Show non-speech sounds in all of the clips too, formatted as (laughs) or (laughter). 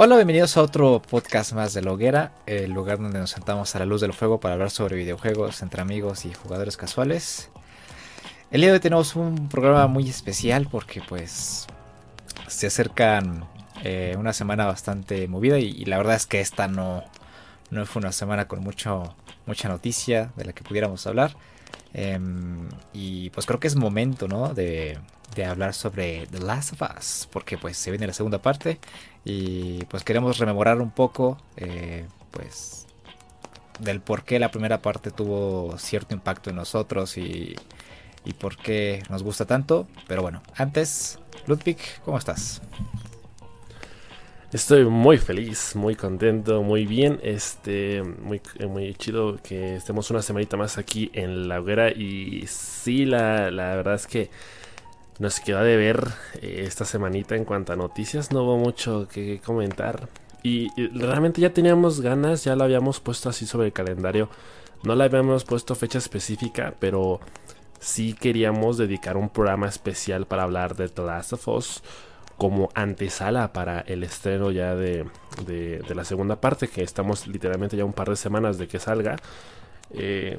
Hola, bienvenidos a otro podcast más de la hoguera, el lugar donde nos sentamos a la luz del fuego para hablar sobre videojuegos entre amigos y jugadores casuales. El día de hoy tenemos un programa muy especial porque pues se acercan eh, una semana bastante movida y, la verdad es que esta no, no fue una semana con mucho, mucha noticia de la que pudiéramos hablar. Em, y pues creo que es momento, ¿no? De, de hablar sobre The Last of Us, porque pues se viene la segunda parte y pues queremos rememorar un poco, eh, pues, del por qué la primera parte tuvo cierto impacto en nosotros y, y por qué nos gusta tanto. Pero bueno, antes, Ludwig, ¿cómo estás? Estoy muy feliz, muy contento, muy bien. Este, muy, muy chido que estemos una semanita más aquí en la hoguera. Y sí, la, la verdad es que nos queda de ver eh, esta semanita en cuanto a noticias. No hubo mucho que comentar. Y, realmente ya teníamos ganas, ya lo habíamos puesto así sobre el calendario. No le habíamos puesto fecha específica, pero sí queríamos dedicar un programa especial para hablar de The Last of Us como antesala para el estreno ya de, la segunda parte, que estamos literalmente ya un par de semanas de que salga. Eh,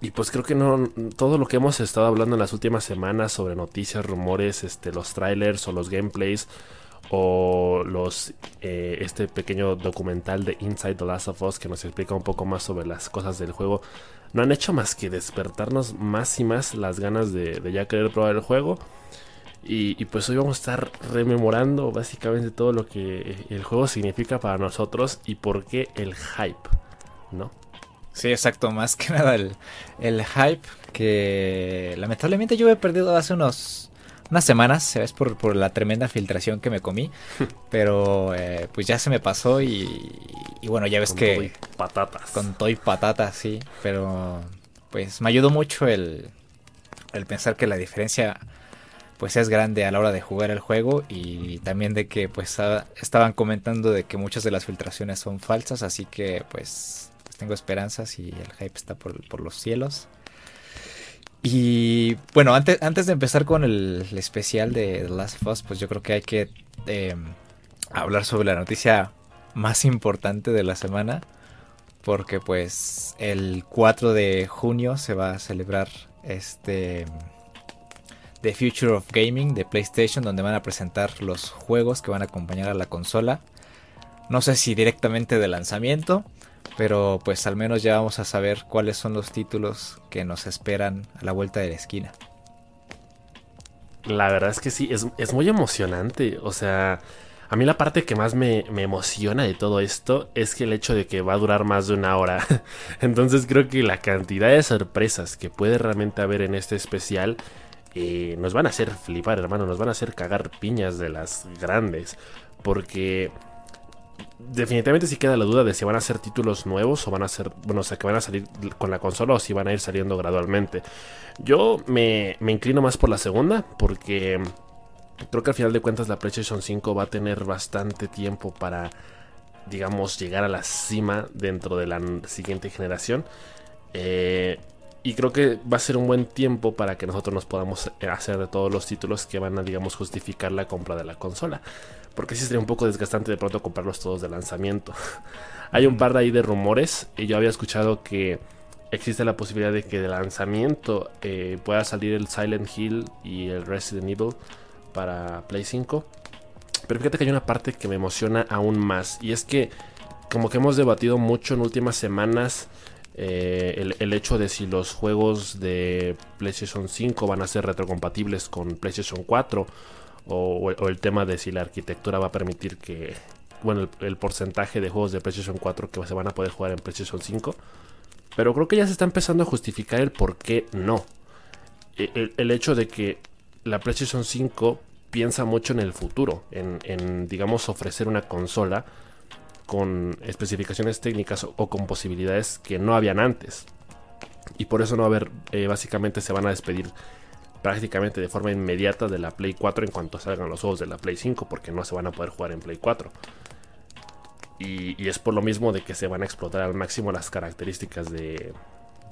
y pues creo que no todo lo que hemos estado hablando en las últimas semanas sobre noticias, rumores, este, los trailers o los gameplays o los eh, este pequeño documental de Inside the Last of Us que nos explica un poco más sobre las cosas del juego no han hecho más que despertarnos más y más las ganas de, de ya querer probar el juego y, pues hoy vamos a estar rememorando básicamente todo lo que el juego significa para nosotros y por qué el hype, ¿no? Sí, exacto, más que nada el, hype que lamentablemente yo he perdido hace unos unas semanas, ¿sabes? Por, por la tremenda filtración que me comí. (laughs) Pero eh, pues ya se me pasó y, y bueno, ya ves con que... patatas. Con todo y patatas, sí. Pero pues me ayudó mucho el, el pensar que la diferencia pues es grande a la hora de jugar el juego y también de que pues estaban comentando de que muchas de las filtraciones son falsas, así que pues, tengo esperanzas y el hype está por, los cielos. Y bueno, antes, antes de empezar con el, especial de The Last of Us, pues yo creo que hay que em, hablar sobre la noticia más importante de la semana. Porque pues el 4 de junio se va a celebrar este The Future of Gaming de PlayStation, donde van a presentar los juegos que van a acompañar a la consola. No sé si directamente de lanzamiento, pero pues al menos ya vamos a saber cuáles son los títulos que nos esperan a la vuelta de la esquina. La verdad es que sí, es, muy emocionante. O sea, a mí la parte que más me, me, emociona de todo esto es que el hecho de que va a durar más de una hora. (laughs) Entonces creo que la cantidad de sorpresas que puede realmente haber en este especial nos van a hacer flipar, hermano, nos van a hacer cagar piñas de las grandes. Porque definitivamente sí queda la duda de si van a ser títulos nuevos o van a ser, bueno, o sea, que van a salir con la consola o si van a ir saliendo gradualmente. Yo me, me inclino más por la segunda porque creo que al final de cuentas la PlayStation 5 va a tener bastante tiempo para, digamos, llegar a la cima dentro de la siguiente generación. Eh, y creo que va a ser un buen tiempo para que nosotros nos podamos hacer de todos los títulos que van a, digamos, justificar la compra de la consola. Porque sí sería un poco desgastante de pronto comprarlos todos de lanzamiento. (laughs) Hay un par de ahí de rumores y yo había escuchado que existe la posibilidad de que de lanzamiento eh, pueda salir el Silent Hill y el Resident Evil para Play 5. Pero fíjate que hay una parte que me emociona aún más y es que como que hemos debatido mucho en últimas semanas eh, el, hecho de si los juegos de PlayStation 5 van a ser retrocompatibles con PlayStation 4 o, el tema de si la arquitectura va a permitir que, bueno, el, porcentaje de juegos de PlayStation 4 que se van a poder jugar en PlayStation 5. Pero creo que ya se está empezando a justificar el por qué no. E, el, hecho de que la PlayStation 5 piensa mucho en el futuro, en digamos, ofrecer una consola con especificaciones técnicas o, con posibilidades que no habían antes. Y por eso no va a haber, eh, básicamente se van a despedir prácticamente de forma inmediata de la Play 4 en cuanto salgan los juegos de la Play 5, porque no se van a poder jugar en Play 4. Y, es por lo mismo de que se van a explotar al máximo las características de,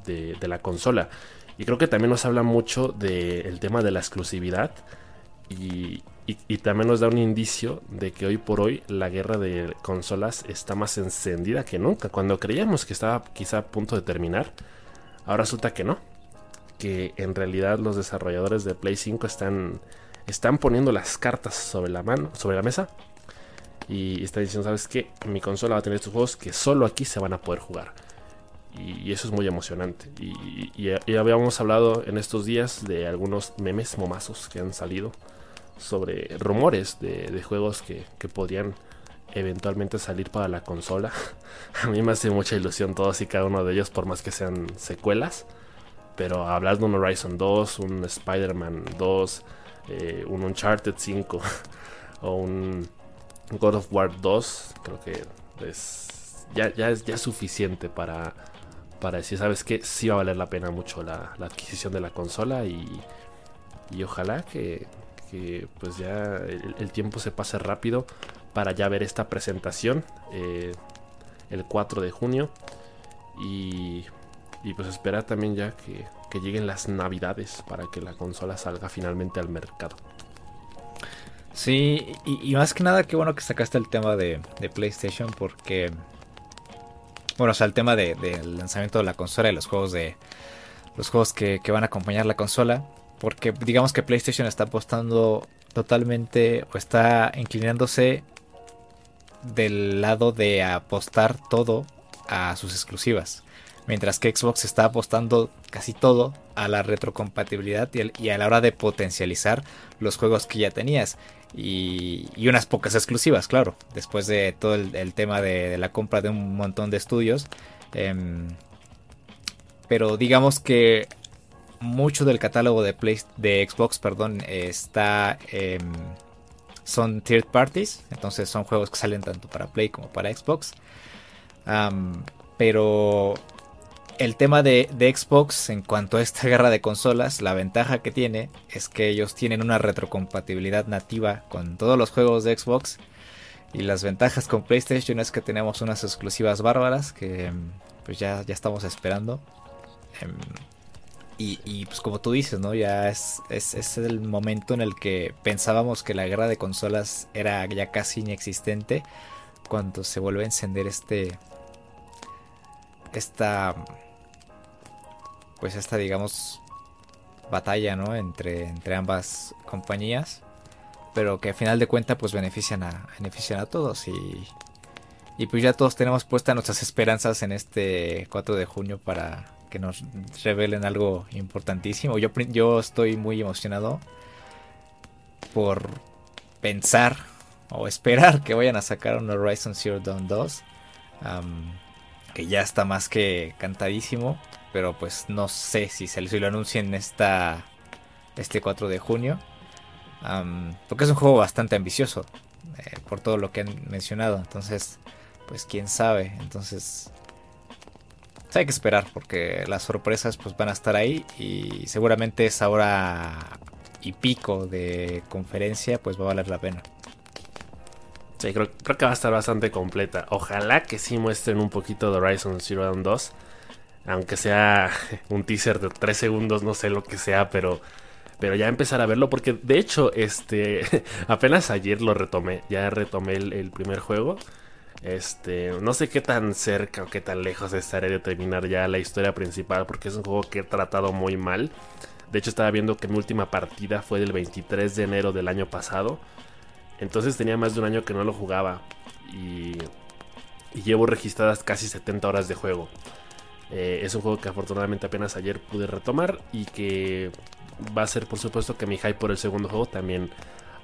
de, la consola. Y creo que también nos habla mucho del tema de la exclusividad Y, y, también nos da un indicio de que hoy por hoy la guerra de consolas está más encendida que nunca. Cuando creíamos que estaba quizá a punto de terminar, ahora resulta que no. Que en realidad los desarrolladores de Play 5 están, están poniendo las cartas sobre la mano, sobre la mesa. Y están diciendo, ¿sabes qué? Mi consola va a tener estos juegos que solo aquí se van a poder jugar. Y, eso es muy emocionante. Y, y, habíamos hablado en estos días de algunos memes momazos que han salido sobre rumores de, juegos que, podrían eventualmente salir para la consola. (laughs) A mí me hace mucha ilusión todos y cada uno de ellos, por más que sean secuelas. Pero hablar de un Horizon 2, un Spider-Man 2, eh, un Uncharted 5 (laughs) o un God of War 2, creo que es, ya, ya, es, ya suficiente para, para decir, ¿sabes qué? Sí va a valer la pena mucho la, adquisición de la consola y, y ojalá que, pues ya el, tiempo se pase rápido para ya ver esta presentación eh, el 4 de junio y, pues esperar también ya que, lleguen las navidades para que la consola salga finalmente al mercado. Sí, y, más que nada, qué bueno que sacaste el tema de, de PlayStation porque, bueno, o sea, el tema del lanzamiento de la consola y los juegos de los juegos que van a acompañar la consola porque digamos que PlayStation está apostando totalmente o está inclinándose del lado de apostar todo a sus exclusivas. Mientras que Xbox está apostando casi todo a la retrocompatibilidad y, a la hora de potencializar los juegos que ya tenías. Y, unas pocas exclusivas, claro. Después de todo el, tema de, la compra de un montón de estudios. Em, pero digamos que mucho del catálogo de, Play, de Xbox perdón, está son third parties, entonces son juegos que salen tanto para Play como para Xbox. pero el tema de, Xbox en cuanto a esta (laughs) guerra de consolas, la ventaja que tiene es que ellos tienen una retrocompatibilidad nativa con todos los juegos de Xbox. Y las ventajas con PlayStation es que tenemos unas exclusivas bárbaras que pues ya, ya estamos esperando. Em, y, pues como tú dices, ¿no? Ya es, es, el momento en el que pensábamos que la guerra de consolas era ya casi inexistente. Cuando se vuelve a encender este. Esta. Pues esta, digamos. Batalla, ¿no? Entre, entre ambas compañías. Pero que al final de cuentas, pues benefician a, benefician a todos. Y. Y pues ya todos tenemos puestas nuestras esperanzas en este 4 de junio para que nos revelen algo importantísimo. Yo, estoy muy emocionado por pensar o esperar que vayan a sacar un Horizon Zero Dawn 2. que ya está más que cantadísimo. Pero pues no sé si se lo anuncien esta, este 4 de junio. porque es un juego bastante ambicioso. Eh, por todo lo que han mencionado. Entonces, pues quién sabe. Entonces, hay que esperar porque las sorpresas pues van a estar ahí y seguramente esa hora y pico de conferencia pues va a valer la pena. Sí, creo, que va a estar bastante completa. Ojalá que sí muestren un poquito de Horizon Zero Dawn 2. Aunque sea (laughs) un teaser de 3 segundos, no sé lo que sea, pero, pero ya empezar a verlo. Porque de hecho, este (laughs) apenas ayer lo retomé. Ya retomé el primer juego. Este, no sé qué tan cerca o qué tan lejos estaré de terminar ya la historia principal, porque es un juego que he tratado muy mal. De hecho, estaba viendo que mi última partida fue del 23 de enero del año pasado. Entonces tenía más de un año que no lo jugaba. Y, llevo registradas casi 70 horas de juego. Eh, es un juego que afortunadamente apenas ayer pude retomar. Y que va a ser por supuesto que mi hype por el segundo juego también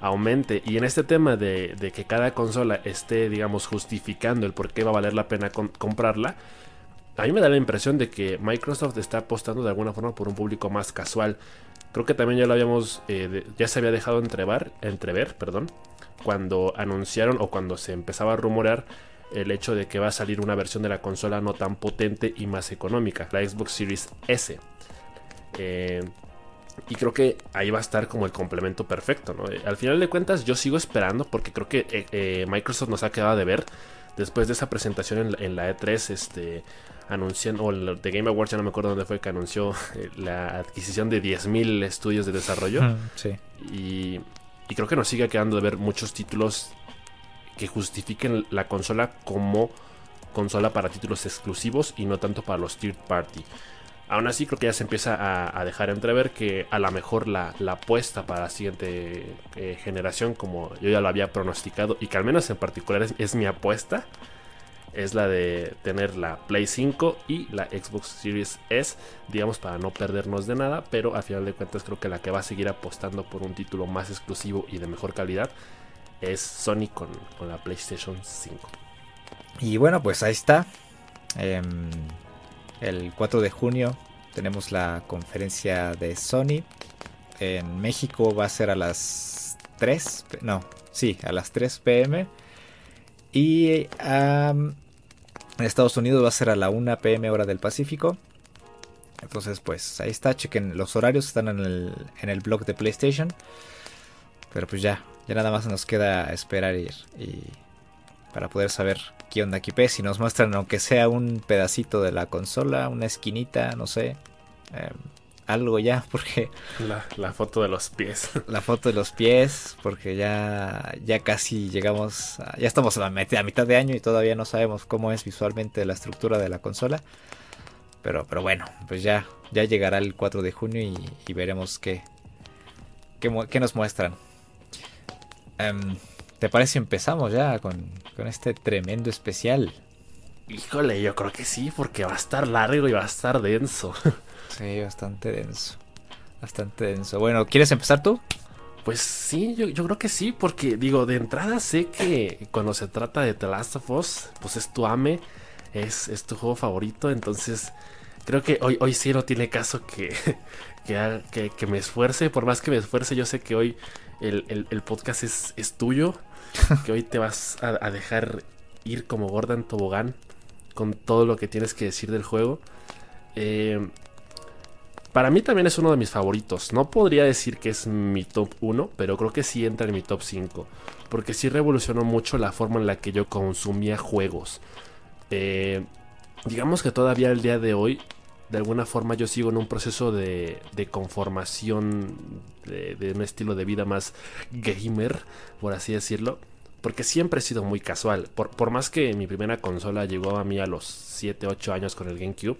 aumente. Y en este tema de, que cada consola esté, digamos, justificando el por qué va a valer la pena comprarla, a mí me da la impresión de que Microsoft está apostando de alguna forma por un público más casual. Creo que también ya lo habíamos, eh, ya se había dejado entrever, entrever, perdón, cuando anunciaron o cuando se empezaba a rumorear el hecho de que va a salir una versión de la consola no tan potente y más económica, la Xbox Series S. Eh, y creo que ahí va a estar como el complemento perfecto, ¿no? Al final de cuentas yo sigo esperando porque creo que eh, eh, Microsoft nos ha quedado de ver después de esa presentación en, la E3, este, anunciando, o de Game Awards, ya no me acuerdo dónde fue, que anunció eh, la adquisición de 10.000 estudios de desarrollo. sí. Y, Y creo que nos sigue quedando de ver muchos títulos que justifiquen la consola como consola para títulos exclusivos y no tanto para los third party. Aún así creo que ya se empieza a, dejar entrever que a lo mejor la, apuesta para la siguiente eh, generación, como yo ya lo había pronosticado y que al menos en particular es, mi apuesta, es la de tener la Play 5 y la Xbox Series S, digamos para no perdernos de nada, pero al final de cuentas creo que la que va a seguir apostando por un título más exclusivo y de mejor calidad es Sony con, la PlayStation 5. Y bueno, pues ahí está. Em, el 4 de junio tenemos la conferencia de Sony. En México va a ser a las 3. No, sí, a las 3 pm. Y en Estados Unidos va a ser a la 1 pm hora del Pacífico. Entonces, pues ahí está. Chequen los horarios. Están en el, en el blog de PlayStation. Pero pues ya, ya nada más nos queda esperar ir y para poder saber qué onda aquí Si nos muestran aunque sea un pedacito de la consola, una esquinita, no sé, em, algo ya, (laughs) porque la, foto de los pies, (laughs) la foto de los pies, porque ya ya casi llegamos, ya estamos a, mitad de año y todavía no sabemos cómo es visualmente la estructura de la consola. Pero, pero bueno, pues ya, ya llegará el 4 de junio y, veremos qué, qué, qué nos muestran. Em, ¿Te parece empezamos ya con, este tremendo especial? Híjole, yo creo que sí, porque va a estar largo y va a estar denso. (laughs) Sí, bastante denso. Bastante denso. Bueno, ¿quieres empezar tú? Pues sí, yo, creo que sí, porque digo, de entrada sé que cuando se trata de The Last of Us, pues es tu ame, es, es tu juego favorito, entonces creo que hoy, hoy sí no tiene caso que, (laughs) que, que, me esfuerce, por más que me esfuerce, yo sé que hoy el, podcast es, es, tuyo, que hoy te vas a, dejar ir como Gordon Tobogán con todo lo que tienes que decir del juego. Eh, para mí también es uno de mis favoritos. No podría decir que es mi top 1, pero creo que sí entra en mi top 5. Porque sí revolucionó mucho la forma en la que yo consumía juegos. Eh, digamos que todavía el día de hoy de alguna forma yo sigo en un proceso de, conformación de, un estilo de vida más gamer, por así decirlo. Porque siempre he sido muy casual. Por, más que mi primera consola llegó a mí a los 7, 8 años con el GameCube,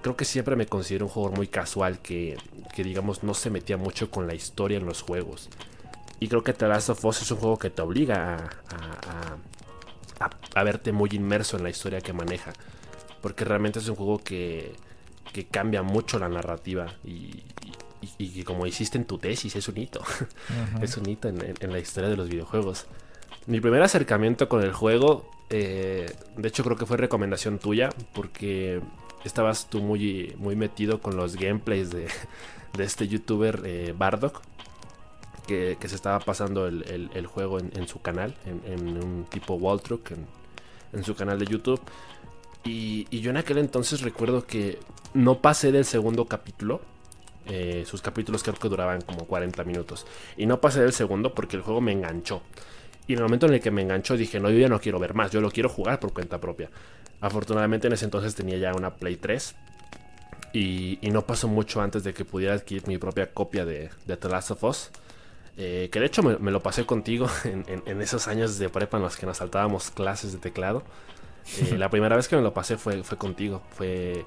creo que siempre me considero un jugador muy casual que, digamos no se metía mucho con la historia en los juegos. Y creo que The Last of Us es un juego que te obliga a, a, a verte muy inmerso en la historia que maneja. Porque realmente es un juego que, que cambia mucho la narrativa y, y, como hiciste en tu tesis, es un hito. (laughs) es un hito en, la historia de los videojuegos. Mi primer acercamiento con el juego, eh, de hecho creo que fue recomendación tuya, porque estabas tú muy, muy metido con los gameplays de, (laughs) de este youtuber eh, Bardock. Que, se estaba pasando el, juego en, su canal, en, un tipo Waltruck, en, en su canal de YouTube. Y, yo en aquel entonces recuerdo que no pasé del segundo capítulo. Eh, sus capítulos creo que duraban como 40 minutos. Y no pasé del segundo porque el juego me enganchó. Y en el momento en el que me enganchó dije, no, yo ya no quiero ver más, yo lo quiero jugar por cuenta propia. Afortunadamente en ese entonces tenía ya una Play 3. Y, no pasó mucho antes de que pudiera adquirir mi propia copia de, de The Last of Us. Eh, que de hecho me, lo pasé contigo (laughs) en, esos años de prepa en los que nos saltábamos clases de teclado. Eh, (laughs) la primera vez que me lo pasé fue, fue contigo. Fue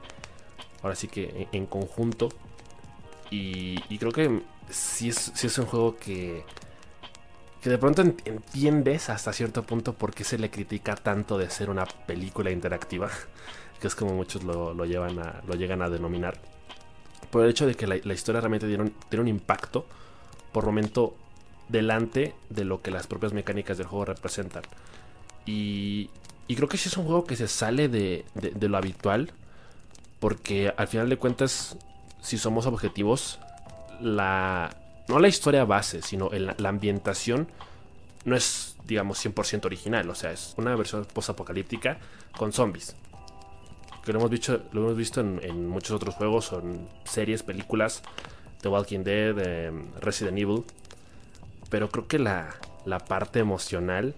ahora sí que en, conjunto. Y, creo que sí es, es un juego que, que de pronto entiendes hasta cierto punto por qué se le critica tanto de ser una película interactiva. (laughs) Que es como muchos lo, llevan a, lo llegan a denominar. Por el hecho de que la, historia realmente tiene un, tiene un impacto por momento delante de lo que las propias mecánicas del juego representan. Y, y creo que sí es un juego que se sale de, lo habitual. Porque al final de cuentas, si somos objetivos, la. No la historia base, sino la ambientación no es, digamos, 100% original. O sea, es una versión post-apocalíptica con zombies. Que lo hemos visto, lo hemos visto en, muchos otros juegos, en series, películas, The Walking Dead, em, Resident Evil. Pero creo que la, la parte emocional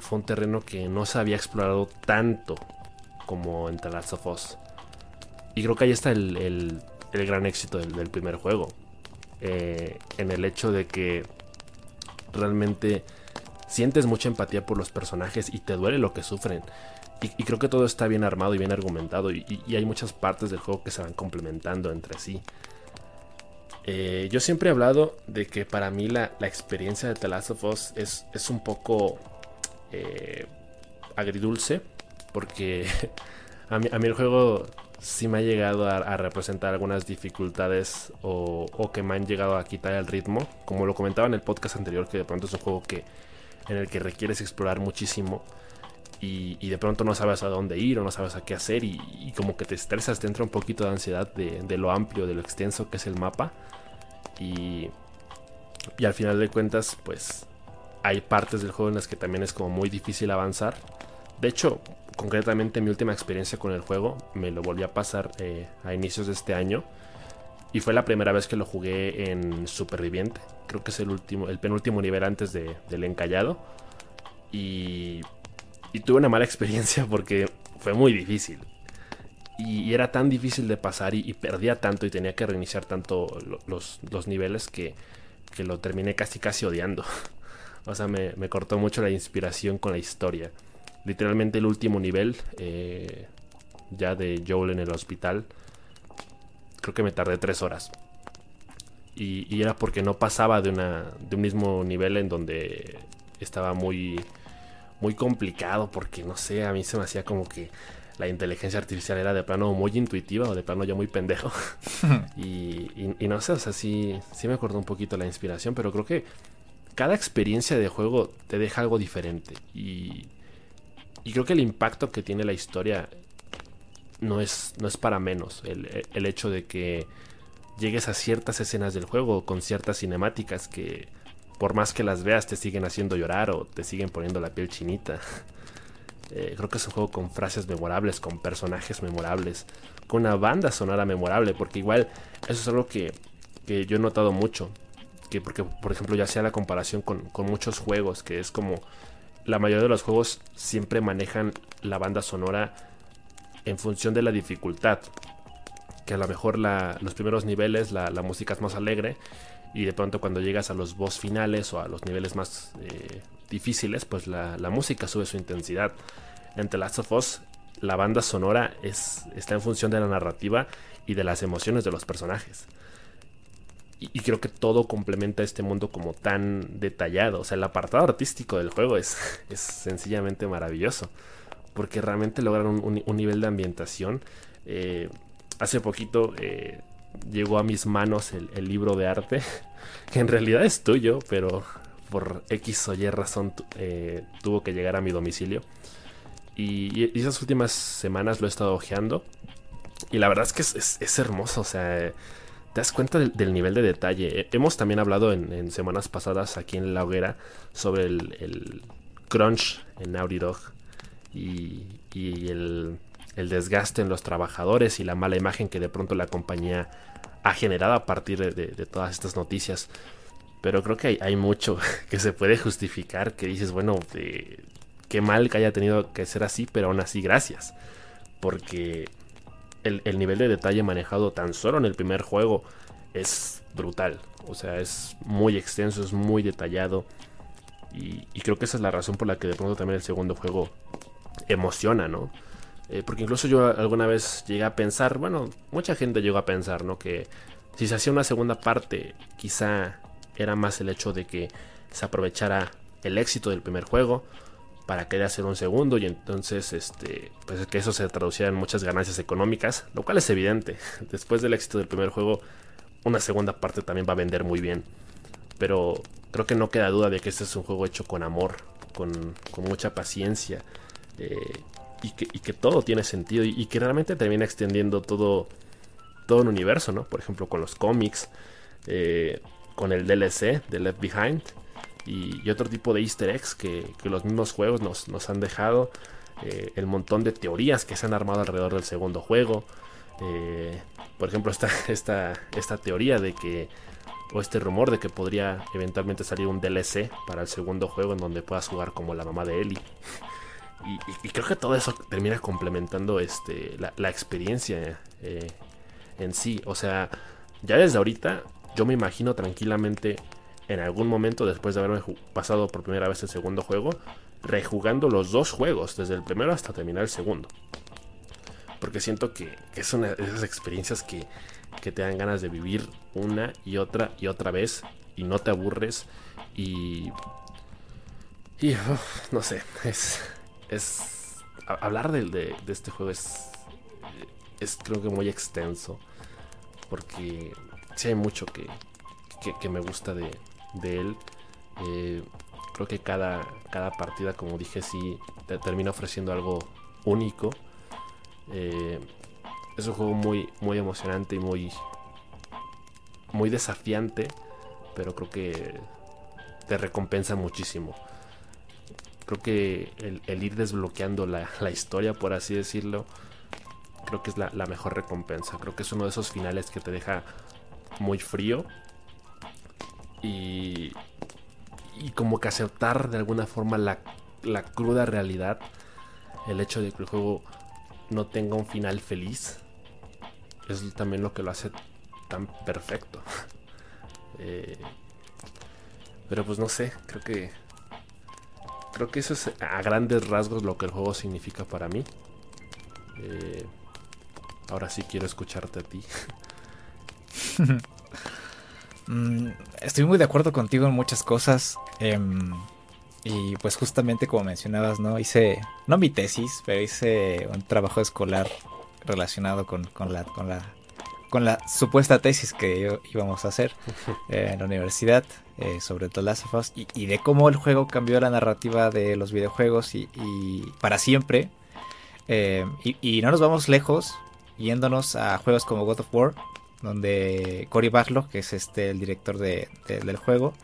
fue un terreno que no se había explorado tanto como en The Last of Us. Y creo que ahí está el, gran éxito del, primer juego. Eh, en el hecho de que realmente sientes mucha empatía por los personajes y te duele lo que sufren. Y, creo que todo está bien armado y bien argumentado y, hay muchas partes del juego que se van complementando entre sí. Eh, yo siempre he hablado de que para mí la, experiencia de The Last of Us es, es un poco eh, agridulce porque (laughs) a mí, el juego sí me ha llegado a, representar algunas dificultades o, que me han llegado a quitar el ritmo. Como lo comentaba en el podcast anterior, que de pronto es un juego que en el que requieres explorar muchísimo y, de pronto no sabes a dónde ir o no sabes a qué hacer y, como que te estresas, te entra un poquito de ansiedad de, lo amplio, de lo extenso que es el mapa y, y al final de cuentas pues hay partes del juego en las que también es como muy difícil avanzar. De hecho, concretamente mi última experiencia con el juego me lo volví a pasar eh, a inicios de este año y fue la primera vez que lo jugué en Superviviente. Creo que es el último, el penúltimo nivel antes del encallado. Y, y tuve una mala (laughs) experiencia porque fue muy difícil. Y, era tan difícil de pasar y, perdía tanto y tenía que reiniciar tanto los, niveles que, que, lo terminé casi casi odiando. (laughs) o sea, me, me, cortó mucho la inspiración con la historia. Literalmente el último nivel, eh, ya de Joel en el hospital, creo que me tardé tres horas. Y, era porque no pasaba de, una, de un mismo nivel en donde estaba muy, muy complicado. Porque no sé, a mí se me hacía como que la inteligencia artificial era de plano muy intuitiva o de plano ya muy pendejo. (laughs) y, y, no sé, o sea, sí, sí me acordó un poquito la inspiración, pero creo que cada experiencia de juego te deja algo diferente. Y, creo que el impacto que tiene la historia no es, no es para menos. El, hecho de que llegues a ciertas escenas del juego con ciertas cinemáticas que por más que las veas te siguen haciendo llorar o te siguen poniendo la piel chinita. (laughs) Eh, creo que es un juego con frases memorables, con personajes memorables, con una banda sonora memorable, porque igual eso es algo que, que yo he notado mucho. Que porque, por ejemplo, ya sea la comparación con, muchos juegos, que es como la mayoría de los juegos siempre manejan la banda sonora en función de la dificultad. Que a lo mejor los primeros niveles la, música es más alegre y de pronto cuando llegas a los boss finales o a los niveles más eh, difíciles, pues la, música sube su intensidad. En The Last of Us, la banda sonora es, está en función de la narrativa y de las emociones de los personajes. Y, y, creo que todo complementa este mundo como tan detallado. O sea, el apartado artístico del juego es, (laughs) es sencillamente maravilloso porque realmente lograron un, nivel de ambientación. Eh, hace poquito eh, llegó a mis manos el, libro de arte, (laughs) que en realidad es tuyo, pero por X o Y razón eh, tuvo que llegar a mi domicilio. Y, esas últimas semanas lo he estado ojeando. Y la verdad es que es, hermoso, o sea, te das cuenta del, nivel de detalle. Hemos también hablado en, semanas pasadas aquí en La Hoguera sobre el, crunch en Naughty Dog y, el, desgaste en los trabajadores y la mala imagen que de pronto la compañía ha generado a partir de, todas estas noticias. Pero creo que hay, mucho (laughs) que se puede justificar, que dices, bueno, qué mal que haya tenido que ser así, pero aún así gracias. Porque el, nivel de detalle manejado tan solo en el primer juego es brutal. O sea, es muy extenso, es muy detallado. Y, creo que esa es la razón por la que de pronto también el segundo juego emociona, ¿no? Eh, porque incluso yo alguna vez llegué a pensar, bueno, mucha gente llegó a pensar, ¿no? Que si se hacía una segunda parte, quizá era más el hecho de que se aprovechara el éxito del primer juego para querer hacer un segundo y entonces este pues que eso se traduciera en muchas ganancias económicas, lo cual es evidente. (laughs) Después del éxito del primer juego, una segunda parte también va a vender muy bien. Pero creo que no queda duda de que este es un juego hecho con amor, con, con mucha paciencia eh, y, que, todo tiene sentido y, que realmente termina extendiendo todo, todo un universo, ¿no? Por ejemplo, con los cómics, eh, con el DLC de Left Behind y, otro tipo de easter eggs que, los mismos juegos nos, han dejado, eh, el montón de teorías que se han armado alrededor del segundo juego. por ejemplo, esta, (laughs) esta, esta teoría de que o este rumor de que podría eventualmente salir un DLC para el segundo juego en donde puedas jugar como la mamá de Ellie. (laughs) Y, creo que todo eso termina complementando este, la, experiencia eh, en sí. O sea, ya desde ahorita yo me imagino tranquilamente en algún momento después de haberme pasado por primera vez el segundo juego, rejugando los dos juegos, desde el primero hasta terminar el segundo. Porque siento que, es una de esas experiencias que, que te dan ganas de vivir una y otra y otra vez y no te aburres y... Y no sé, es... es hablar de, de, este juego es... Es creo que muy extenso. Porque sí hay mucho que, que, me gusta de, de él. Eh, creo que cada, cada partida, como dije, sí te termina ofreciendo algo único. Eh, es un juego muy, muy emocionante y muy, muy desafiante, pero creo que te recompensa muchísimo. Creo que el, ir desbloqueando (laughs) la, historia, por así decirlo, creo que es la, mejor recompensa. Creo que es uno de esos finales que te deja muy frío y, y como que aceptar de alguna forma la, la cruda realidad, el hecho de que el juego no tenga un final feliz, es también lo que lo hace tan perfecto. (laughs) Eh, pero pues no sé, creo que. Creo que eso es a grandes rasgos lo que el juego significa para mí. Eh, ahora sí quiero escucharte a ti. (laughs) Mm, estoy muy de acuerdo contigo en muchas cosas. Em, y pues justamente como mencionabas, ¿no? Hice, no mi tesis, pero hice un trabajo escolar relacionado con, con la, con la con la supuesta tesis que íbamos a hacer eh, en la universidad eh, sobre The Last of Us y, de cómo el juego cambió la narrativa de los videojuegos y, para siempre. Eh, y, no nos vamos lejos yéndonos a juegos como God of War, donde Cory Barlow, que es este el director del juego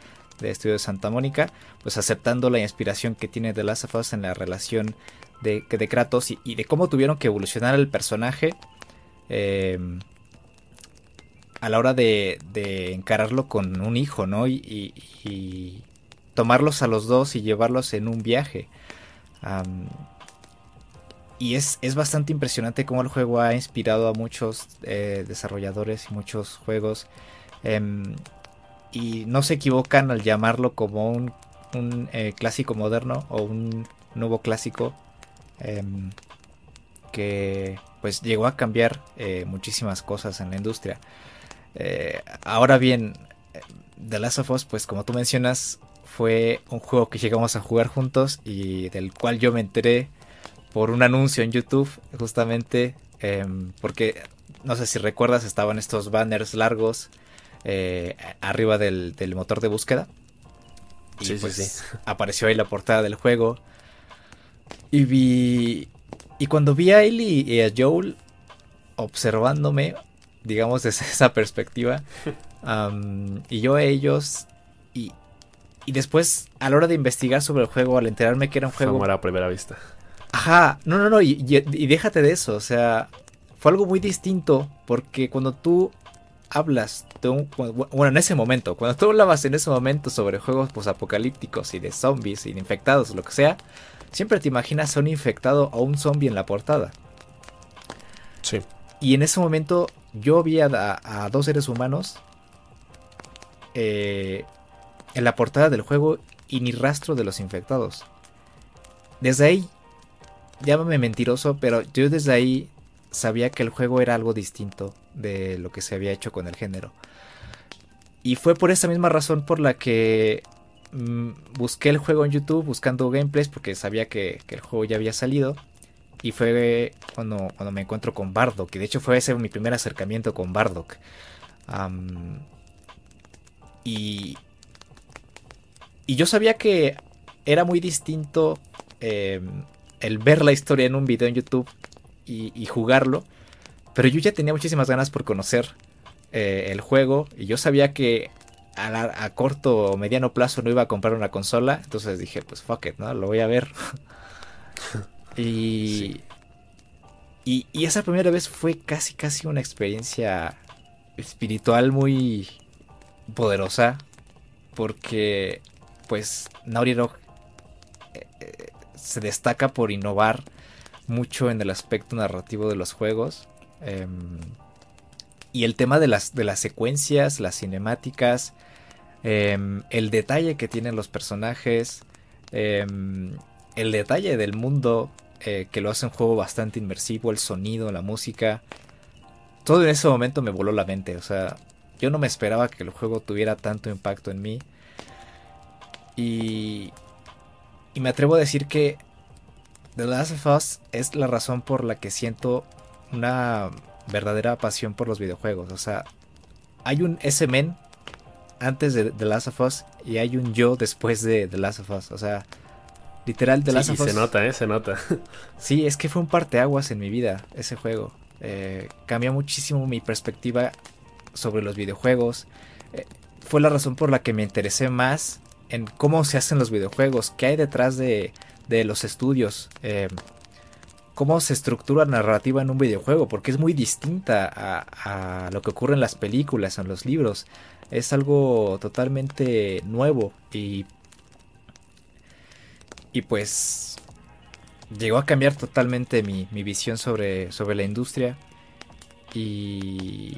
de Estudio de Santa Mónica, pues aceptando la inspiración que tiene The Last of Us en la relación de, de Kratos y, de cómo tuvieron que evolucionar el personaje a la hora de, encararlo con un hijo, ¿no? Y, tomarlos a los dos y llevarlos en un viaje. Y es, bastante impresionante cómo el juego ha inspirado a muchos eh, desarrolladores y muchos juegos. Em, y no se equivocan al llamarlo como un, eh, clásico moderno o un nuevo clásico em, que pues llegó a cambiar eh, muchísimas cosas en la industria. Ahora bien, The Last of Us, pues como tú mencionas, fue un juego que llegamos a jugar juntos y del cual yo me enteré por un anuncio en YouTube, justamente em, porque, no sé si recuerdas, estaban estos banners largos eh, arriba del, motor de búsqueda. Y pues apareció ahí la portada del juego. Y vi. Y cuando vi a Ellie y a Joel observándome, digamos, (laughs) desde esa perspectiva. (laughs) y yo a ellos. Y, y después, a la hora de investigar sobre el juego, al enterarme que era un juego. Amor a primera vista. Ajá, no, no, no, y, déjate de eso, o sea, fue algo muy distinto porque cuando tú hablas de un, bueno, en ese momento, cuando tú hablabas en ese momento sobre juegos apocalípticos y de zombies y de infectados, lo que sea, siempre te imaginas a un infectado o un zombie en la portada. Sí. Y en ese momento yo vi a, dos seres humanos eh, en la portada del juego y ni rastro de los infectados. Desde ahí, llámame mentiroso, pero yo desde ahí sabía que el juego era algo distinto de lo que se había hecho con el género. Y fue por esa misma razón por la que mm, busqué el juego en YouTube buscando gameplays porque sabía que el juego ya había salido. Y fue cuando, cuando me encuentro con Bardock. Y de hecho fue ese mi primer acercamiento con Bardock. y, y yo sabía que era muy distinto em, el ver la historia en un video en YouTube y, jugarlo. Pero yo ya tenía muchísimas ganas por conocer eh, el juego. Y yo sabía que a, a, corto o mediano plazo no iba a comprar una consola. Entonces dije, pues fuck it, ¿no? Lo voy a ver. (laughs) Y, y, esa primera vez fue casi, casi una experiencia espiritual muy poderosa. Porque, pues, Naughty Dog eh, eh, se destaca por innovar mucho en el aspecto narrativo de los juegos. Em, y el tema de las, de las secuencias, las cinemáticas, em, el detalle que tienen los personajes, em, el detalle del mundo eh, que lo hace un juego bastante inmersivo, el sonido, la música. Todo en ese momento me voló la mente, o sea, yo no me esperaba que el juego tuviera tanto impacto en mí. Y, y me atrevo a decir que The Last of Us es la razón por la que siento una verdadera pasión por los videojuegos. O sea, hay un S-Men antes de The Last of Us y hay un yo después de The Last of Us. O sea, literal The Last of Us. Se nota, ¿eh? Se nota. (laughs) sí, es que fue un parteaguas en mi vida ese juego. Eh, cambió muchísimo mi perspectiva sobre los videojuegos. Eh, fue la razón por la que me interesé más en cómo se hacen los videojuegos, qué hay detrás de, de los estudios. Eh, cómo se estructura la narrativa en un videojuego, porque es muy distinta a, lo que ocurre en las películas, en los libros. Es algo totalmente nuevo y, y pues llegó a cambiar totalmente mi, visión sobre, sobre la industria. Y,